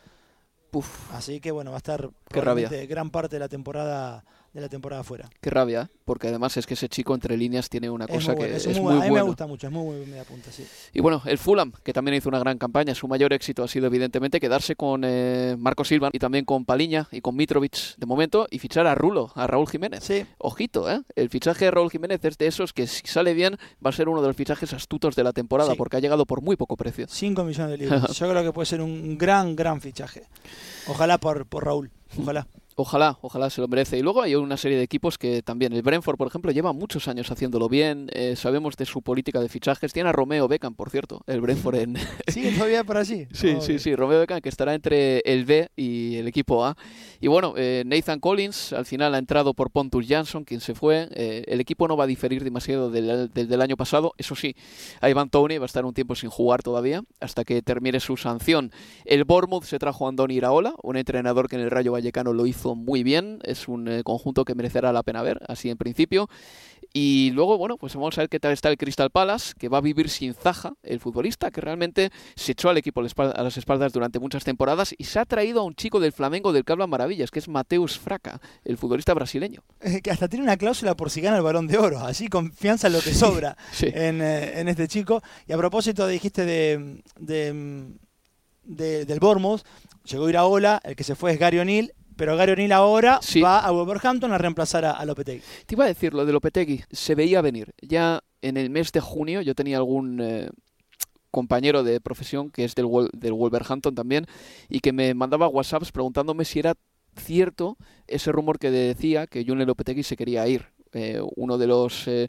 Speaker 3: Puf,
Speaker 4: Así que bueno, va a estar
Speaker 3: Qué rabia.
Speaker 4: gran parte de la temporada de la temporada fuera.
Speaker 3: qué rabia, porque además es que ese chico entre líneas tiene una
Speaker 4: Es
Speaker 3: cosa
Speaker 4: muy
Speaker 3: que
Speaker 4: bueno,
Speaker 3: es,
Speaker 4: es muy bueno. A mí me gusta mucho, es muy, muy media punta, sí.
Speaker 3: Y bueno, el Fulham, que también hizo una gran campaña, su mayor éxito ha sido evidentemente quedarse con eh, Marco Silva y también con Paliña y con Mitrovic de momento y fichar a Rulo, a Raúl Jiménez.
Speaker 4: Sí,
Speaker 3: Ojito, ¿eh? El fichaje de Raúl Jiménez es de esos que si sale bien va a ser uno de los fichajes astutos de la temporada
Speaker 4: Sí.
Speaker 3: porque ha llegado por muy poco precio.
Speaker 4: 5 millones de libras. Yo creo que puede ser un gran, gran fichaje. Ojalá por, por Raúl. Ojalá.
Speaker 3: Ojalá, ojalá se lo merece. Y luego hay una serie de equipos que también, el Brentford, por ejemplo, lleva muchos años haciéndolo bien. eh, sabemos de su política de fichajes. Tiene a Romeo Beckham, por cierto, el Brentford en,
Speaker 4: ¿Sigue todavía por allí?
Speaker 3: Sí,
Speaker 4: Ok.
Speaker 3: sí, sí, Romeo Beckham que estará entre el B y el equipo A. Y bueno, eh, Nathan Collins al final ha entrado por Pontus Jansson, quien se fue. Eh, el equipo no va a diferir demasiado del, del, del año pasado. Eso sí, a Ivan Tony va a estar un tiempo sin jugar todavía hasta que termine su sanción. El Bournemouth se trajo a Andoni Iraola, un entrenador que en el Rayo Vallecano lo hizo hizo muy bien, es un eh, conjunto que merecerá la pena ver, así en principio. Y luego, bueno, pues vamos a ver qué tal está el Crystal Palace, que va a vivir sin Zaja, el futbolista, que realmente se echó al equipo a las espaldas durante muchas temporadas y se ha traído a un chico del Flamengo del que hablan maravillas, que es Mateus Fraca, el futbolista brasileño.
Speaker 4: Eh, que hasta tiene una cláusula por si gana el balón de oro, así confianza en lo que sobra en, en, este chico. Y a propósito, dijiste de, de del Bournemouth, llegó Iraola, el que se fue es Gary O'Neill, pero Gary O'Neill ahora va a Wolverhampton a reemplazar a, Lopetegui.
Speaker 3: Te iba a decir, lo de Lopetegui se veía venir. Ya en el mes de junio yo tenía algún eh, compañero de profesión que es del, del Wolverhampton también y que me mandaba WhatsApps preguntándome si era cierto ese rumor que decía que June Lopetegui se quería ir. Eh, uno de los eh,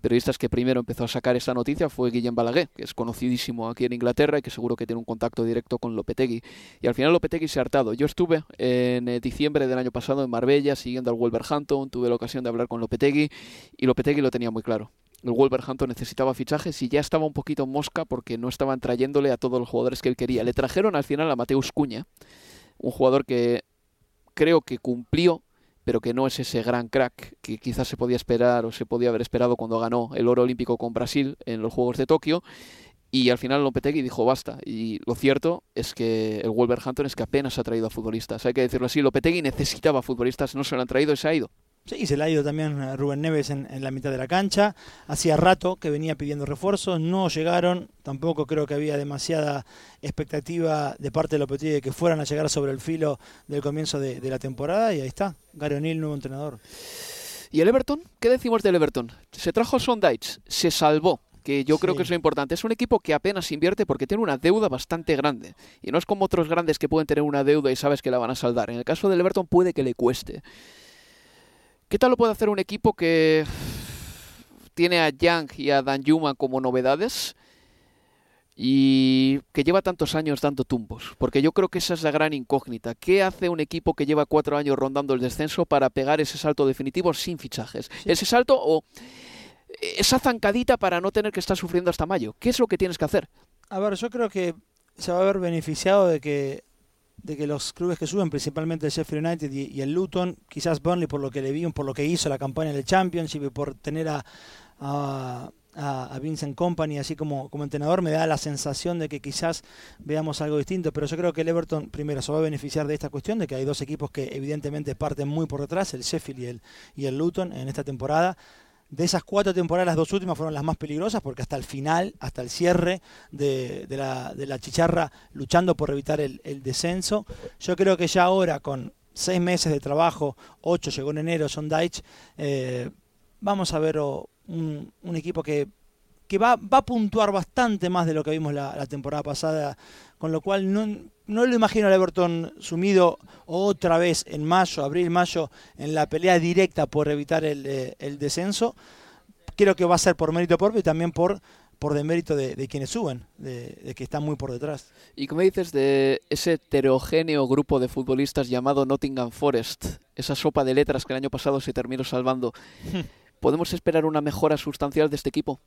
Speaker 3: periodistas que primero empezó a sacar esta noticia fue Guillem Balaguer, que es conocidísimo aquí en Inglaterra y que seguro que tiene un contacto directo con Lopetegui. Y al final Lopetegui se ha hartado. Yo estuve en eh, diciembre del año pasado en Marbella siguiendo al Wolverhampton, tuve la ocasión de hablar con Lopetegui y Lopetegui lo tenía muy claro. El Wolverhampton necesitaba fichajes y ya estaba un poquito mosca porque no estaban trayéndole a todos los jugadores que él quería. Le trajeron al final a Mateus Cuña, un jugador que creo que cumplió pero que no es ese gran crack que quizás se podía esperar o se podía haber esperado cuando ganó el oro olímpico con Brasil en los Juegos de Tokio. Y al final Lopetegui dijo basta. Y lo cierto es que el Wolverhampton es que apenas ha traído a futbolistas. Hay que decirlo así, Lopetegui necesitaba futbolistas, no se lo han traído y se ha ido.
Speaker 4: Sí, se le ha ido también Rubén Neves en, la mitad de la cancha. Hacía rato que venía pidiendo refuerzos, no llegaron. Tampoco creo que había demasiada expectativa de parte de Lopetegui de que fueran a llegar sobre el filo del comienzo de, la temporada. Y ahí está, Gary O'Neill, nuevo entrenador.
Speaker 3: ¿Y el Everton? ¿Qué decimos del Everton? Se trajo Sondage, se salvó que yo creo que es lo importante. Es un equipo que apenas invierte porque tiene una deuda bastante grande. Y no es como otros grandes que pueden tener una deuda y sabes que la van a saldar. En el caso del Everton puede que le cueste. ¿Qué tal lo puede hacer un equipo que tiene a Young y a Dan Yuma como novedades y que lleva tantos años dando tumbos? Porque yo creo que esa es la gran incógnita. ¿Qué hace un equipo que lleva cuatro años rondando el descenso para pegar ese salto definitivo sin fichajes? Ese salto o esa zancadita para no tener que estar sufriendo hasta mayo. ¿Qué es lo que tienes que hacer?
Speaker 4: A ver, yo creo que se va a ver beneficiado de que de que los clubes que suben, principalmente el Sheffield United y, el Luton, quizás Burnley por lo que le vi, por lo que hizo la campaña del Championship y por tener a, a, a, Vincent Company así como, como entrenador, me da la sensación de que quizás veamos algo distinto, pero yo creo que el Everton primero se va a beneficiar de esta cuestión, de que hay dos equipos que evidentemente parten muy por detrás, el Sheffield y el, y el Luton en esta temporada de esas cuatro temporadas, las dos últimas fueron las más peligrosas porque hasta el final, hasta el cierre de, la, chicharra, luchando por evitar el, descenso. Yo creo que ya ahora, con seis meses de trabajo, ocho llegó en enero, son Deitch, eh, vamos a ver un, equipo que, va, a puntuar bastante más de lo que vimos la, la temporada pasada, con lo cual no no lo imagino al Everton sumido otra vez en mayo, abril, mayo, en la pelea directa por evitar el, eh, descenso. Creo que va a ser por mérito propio y también por, por demérito de, de quienes suben, de, que están muy por detrás.
Speaker 3: ¿Y cómo dices de ese heterogéneo grupo de futbolistas llamado Nottingham Forest? Esa sopa de letras que el año pasado se terminó salvando. ¿Podemos esperar una mejora sustancial de este equipo?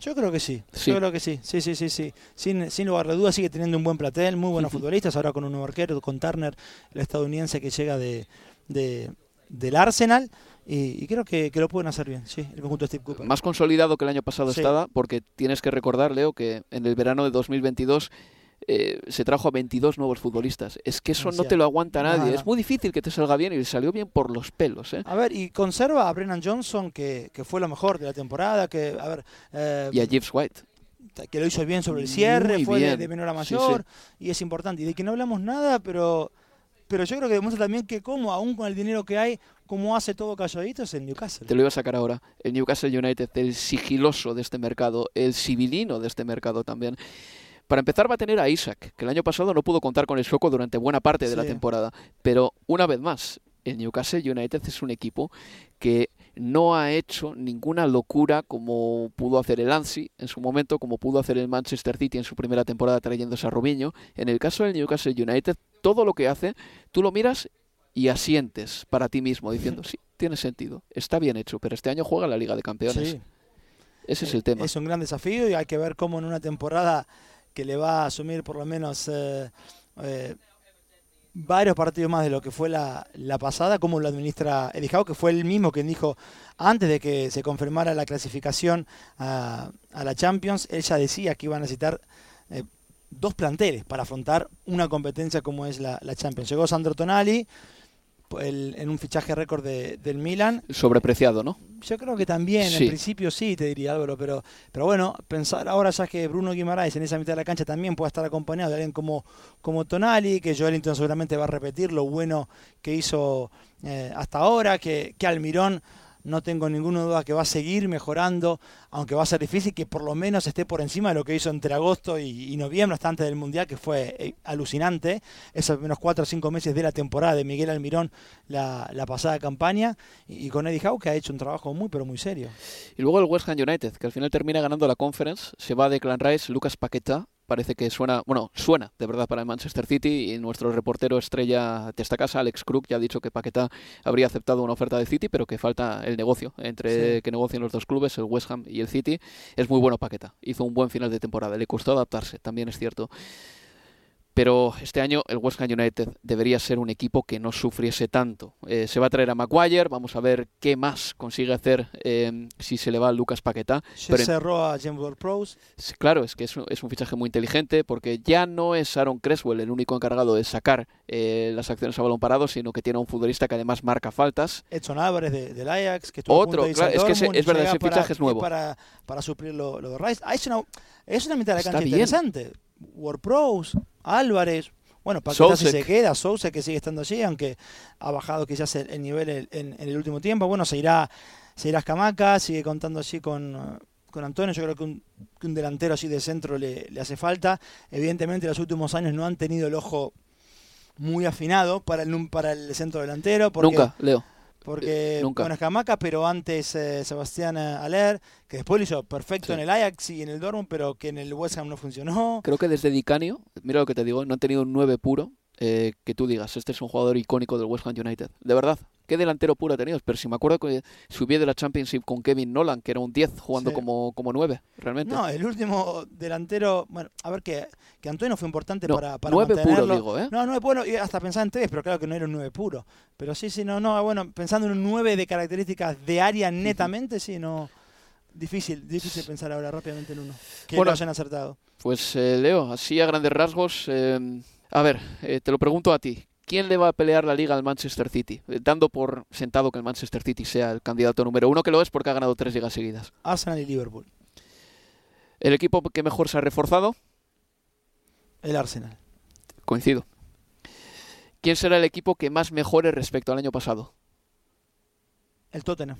Speaker 4: Yo creo que sí, yo creo que sí, sí, sí, sí, sí. Sin, sin lugar de dudas sigue teniendo un buen platel, muy buenos futbolistas, ahora con un nuevo arquero, con Turner, el estadounidense que llega de, del Arsenal. Y, creo que, lo pueden hacer bien, sí, el conjunto de Steve Cooper.
Speaker 3: Más consolidado que el año pasado estaba, porque tienes que recordar, Leo, que en el verano de 2022 eh, se trajo a 22 nuevos futbolistas. Es que eso no te lo aguanta nadie. Es muy difícil que te salga bien y le salió bien por los pelos. ¿eh?
Speaker 4: A ver, y conserva a Brennan Johnson, que, fue lo mejor de la temporada. Que, a ver,
Speaker 3: eh, y a Gibbs White.
Speaker 4: Que lo hizo bien sobre el cierre, fue de, menor a mayor, y es importante. Y de que no hablamos nada, pero pero yo creo que demuestra también que como aún con el dinero que hay, como hace todo calladito es el Newcastle.
Speaker 3: Te lo iba a sacar ahora. El Newcastle United, el sigiloso de este mercado, el civilino de este mercado también. Para empezar va a tener a Isaac, que el año pasado no pudo contar con el Soco durante buena parte de la temporada. Pero una vez más, el Newcastle United es un equipo que no ha hecho ninguna locura como pudo hacer el Ansi en su momento, como pudo hacer el Manchester City en su primera temporada trayéndose a Robinho. En el caso del Newcastle United, todo lo que hace, tú lo miras y asientes para ti mismo diciendo, sí, tiene sentido, está bien hecho, pero este año juega la Liga de Campeones. Ese es el tema.
Speaker 4: Es un gran desafío y hay que ver cómo en una temporada que le va a asumir por lo menos, eh, eh, varios partidos más de lo que fue la, la pasada, como lo administra Eddie que fue el mismo quien dijo antes de que se confirmara la clasificación a, a la Champions, él ya decía que iba a necesitar eh, dos planteles para afrontar una competencia como es la, la Champions. Llegó Sandro Tonali el, en un fichaje récord de, del Milan.
Speaker 3: Sobrepreciado, ¿no?
Speaker 4: Yo creo que también,
Speaker 3: Sí.
Speaker 4: en principio sí, te diría Álvaro, pero, pero bueno, pensar ahora ya que Bruno Guimaraes en esa mitad de la cancha también puede estar acompañado de alguien como, como Tonali, que Joelinton seguramente va a repetir lo bueno que hizo eh, hasta ahora, que, que Almirón no tengo ninguna duda que va a seguir mejorando, aunque va a ser difícil que por lo menos esté por encima de lo que hizo entre agosto y, noviembre, hasta antes del Mundial, que fue eh, alucinante, esos menos cuatro o cinco meses de la temporada de Miguel Almirón la, pasada campaña, y, y con Eddie Howe que ha hecho un trabajo muy pero muy serio.
Speaker 3: Y luego el West Ham United, que al final termina ganando la Conference, se va de Clan Rice, Lucas Paqueta, parece que suena, bueno, suena de verdad para el Manchester City y nuestro reportero estrella de esta casa, Alex Crook, ya ha dicho que Paqueta habría aceptado una oferta de City, pero que falta el negocio entre
Speaker 4: Sí.
Speaker 3: que negocien los dos clubes, el West Ham y el City. Es muy bueno Paqueta, hizo un buen final de temporada, le costó adaptarse, también es cierto. Pero este año el West Ham United debería ser un equipo que no sufriese tanto. Eh, se va a traer a Maguire, vamos a ver qué más consigue hacer eh, si se le va a Lucas Paqueta.
Speaker 4: Se
Speaker 3: Pero en-
Speaker 4: cerró a James Ward Prowse,
Speaker 3: Sí, Claro, es que es un, es un fichaje muy inteligente porque ya no es Aaron Creswell el único encargado de sacar eh, las acciones a balón parado, sino que tiene un futbolista que además marca faltas.
Speaker 4: Edson Álvarez de- del Ajax, que estuvo a
Speaker 3: Otro,
Speaker 4: punto de
Speaker 3: claro, es que ese- es verdad, ese
Speaker 4: para-
Speaker 3: fichaje es nuevo.
Speaker 4: Para, para suplir lo, lo de Rice. Ah, es, una, es una mitad de
Speaker 3: Está
Speaker 4: cancha
Speaker 3: bien.
Speaker 4: Prowse, Álvarez, bueno, Paqueta si se queda, Sousa que sigue estando allí, aunque ha bajado quizás el, el nivel en, el último tiempo. Bueno, se irá, se irá Escamaca, sigue contando allí con, con Antonio. Yo creo que un, que un delantero así de centro le, le hace falta. Evidentemente, los últimos años no han tenido el ojo muy afinado para el, para el centro delantero. Porque,
Speaker 3: Nunca, Leo.
Speaker 4: Porque,
Speaker 3: Eh, nunca.
Speaker 4: bueno, pero antes eh, Sebastián eh, Aller, que después lo hizo perfecto
Speaker 3: Sí.
Speaker 4: en el Ajax y en el Dortmund, pero que en el West Ham no funcionó.
Speaker 3: Creo que desde Dicanio, mira lo que te digo, no han tenido un 9 puro eh, que tú digas, este es un jugador icónico del West Ham United. De verdad, qué delantero puro ha tenido. Pero si me acuerdo que subí de la Championship con Kevin Nolan, que era un 10 jugando
Speaker 4: Sí.
Speaker 3: como, como 9, realmente.
Speaker 4: No, el último delantero, bueno, a ver que, que Antonio fue importante
Speaker 3: No,
Speaker 4: para, para
Speaker 3: nueve puro,
Speaker 4: mantenerlo.
Speaker 3: digo, ¿eh?
Speaker 4: No, nueve bueno, y hasta pensaba en tres, pero claro que no era un nueve puro. Pero sí, sí, no, no, bueno, pensando en un nueve de características de área netamente, sí, no. Difícil, difícil pensar ahora rápidamente en uno. Que
Speaker 3: Bueno.
Speaker 4: lo hayan acertado.
Speaker 3: Pues eh, Leo, así a grandes rasgos, eh, a ver, eh, te lo pregunto a ti. ¿Quién le va a pelear la liga al Manchester City? Eh, dando por sentado que el Manchester City sea el candidato número uno, que lo es porque ha ganado tres ligas seguidas.
Speaker 4: Arsenal y Liverpool.
Speaker 3: El equipo que mejor se ha reforzado,
Speaker 4: El Arsenal.
Speaker 3: coincido. ¿Quién será el equipo que más mejore respecto al año pasado?
Speaker 4: El Tottenham.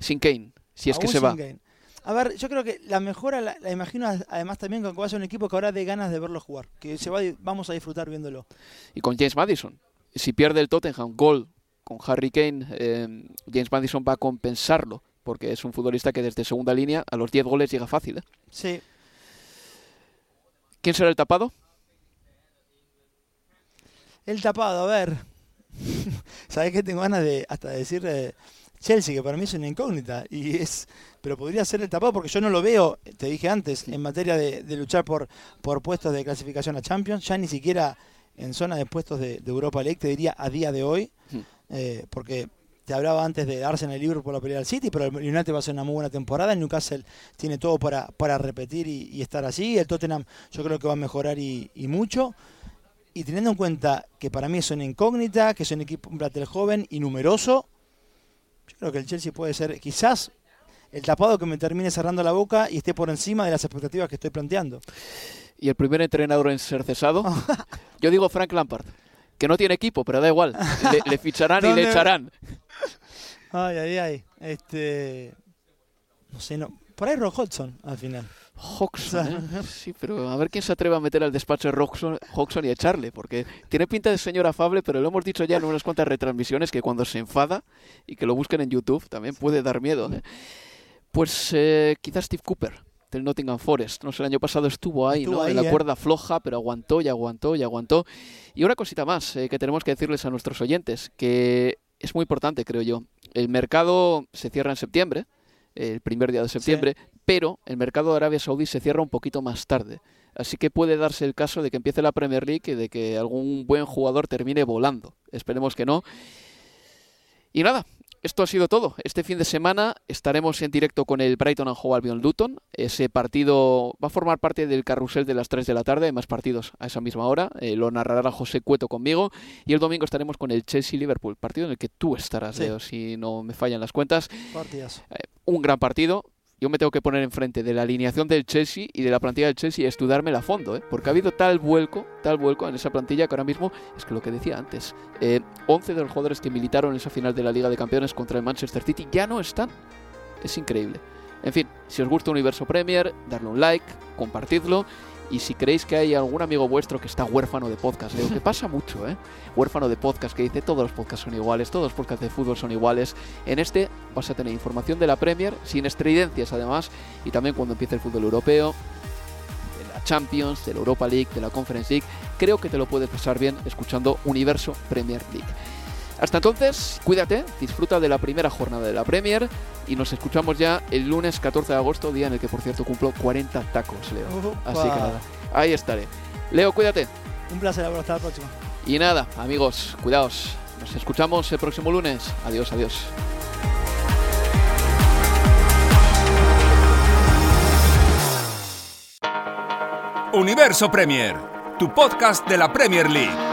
Speaker 3: Sin Kane, si es que se
Speaker 4: sin
Speaker 3: va.
Speaker 4: Kane. A ver, yo creo que la mejora la, la imagino además también con que va a ser un equipo que ahora de ganas de verlo jugar. Que se va, vamos a disfrutar viéndolo.
Speaker 3: Y con James Madison. Si pierde el Tottenham gol con Harry Kane, eh, James Madison va a compensarlo, porque es un futbolista que desde segunda línea a los 10 goles llega fácil. ¿eh?
Speaker 4: Sí.
Speaker 3: ¿Quién será el tapado?
Speaker 4: El tapado, a ver. ¿Sabés qué tengo ganas de hasta de decir eh, Chelsea, que para mí es una incógnita? Y es, pero podría ser el tapado porque yo no lo veo, te dije antes, en materia de, de luchar por, por puestos de clasificación a Champions, ya ni siquiera en zona de puestos de, de Europa League, te diría a día de hoy, eh, porque te hablaba antes de Arsenal y Liverpool por la pelea al City, pero el United va a ser una muy buena temporada, el Newcastle tiene todo para, para repetir y, y estar así, el Tottenham yo creo que va a mejorar y, y mucho. Y teniendo en cuenta que para mí es una incógnita, que es un equipo, un plantel joven y numeroso, yo creo que el Chelsea puede ser quizás el tapado que me termine cerrando la boca y esté por encima de las expectativas que estoy planteando.
Speaker 3: Y el primer entrenador en ser cesado. Yo digo Frank Lampard, que no tiene equipo, pero da igual. Le, le ficharán y le
Speaker 4: ¿Dónde-
Speaker 3: echarán.
Speaker 4: Ay, ay, ay. Este. No sé, no. Por ahí Rock Hodgson al final.
Speaker 3: Hodgson, ¿eh? Sí, pero a ver quién se atreve a meter al despacho de Hodgson, Hodgson y a echarle, porque tiene pinta de señor afable, pero lo hemos dicho ya en unas cuantas retransmisiones que cuando se enfada y que lo busquen en YouTube también puede dar miedo. ¿eh? Pues eh, quizás Steve Cooper del Nottingham Forest. No sé, el año pasado estuvo ahí,
Speaker 4: Estuvo
Speaker 3: ¿no?
Speaker 4: ahí,
Speaker 3: en la
Speaker 4: ¿eh?
Speaker 3: cuerda floja, pero aguantó y aguantó y aguantó. Y una cosita más eh, que tenemos que decirles a nuestros oyentes, que es muy importante, creo yo. El mercado se cierra en septiembre, el primer día de septiembre, pero el mercado de Arabia Saudí se cierra un poquito más tarde. Así que puede darse el caso de que empiece la Premier League y de que algún buen jugador termine volando. Esperemos que no. Y nada, esto ha sido todo. Este fin de semana estaremos en directo con el Brighton and Hove Albion Luton. Ese partido va a formar parte del carrusel de las 3 de la tarde. Hay más partidos a esa misma hora. Eh, lo narrará José Cueto conmigo. Y el domingo estaremos con el Chelsea Liverpool, partido en el que tú estarás,
Speaker 4: Sí.
Speaker 3: Leo, si no me fallan las cuentas.
Speaker 4: Partidazo.
Speaker 3: Eh, un gran partido. Yo me tengo que poner enfrente de la alineación del Chelsea y de la plantilla del Chelsea y estudiármela a fondo, ¿eh? porque ha habido tal vuelco, tal vuelco en esa plantilla que ahora mismo es que lo que decía antes, eh, 11 de los jugadores que militaron en esa final de la Liga de Campeones contra el Manchester City ya no están. Es increíble. En fin, si os gusta Universo Premier, darle un like, compartidlo. Y si creéis que hay algún amigo vuestro que está huérfano de podcast, Leo, que pasa mucho, ¿eh? Huérfano de podcast, que dice todos los podcasts son iguales, todos los podcasts de fútbol son iguales. En este vas a tener información de la Premier, sin estridencias además, y también cuando empiece el fútbol europeo, de la Champions, de la Europa League, de la Conference League. Creo que te lo puedes pasar bien escuchando Universo Premier League. Hasta entonces, cuídate, disfruta de la primera jornada de la Premier y nos escuchamos ya el lunes 14 de agosto, día en el que por cierto cumplo 40 tacos, Leo. Así que nada, ahí estaré. Leo, cuídate.
Speaker 4: Un placer, Álvaro. Hasta la próxima.
Speaker 3: Y nada, amigos, cuidaos. Nos escuchamos el próximo lunes. Adiós, adiós.
Speaker 2: Universo Premier, tu podcast de la Premier League.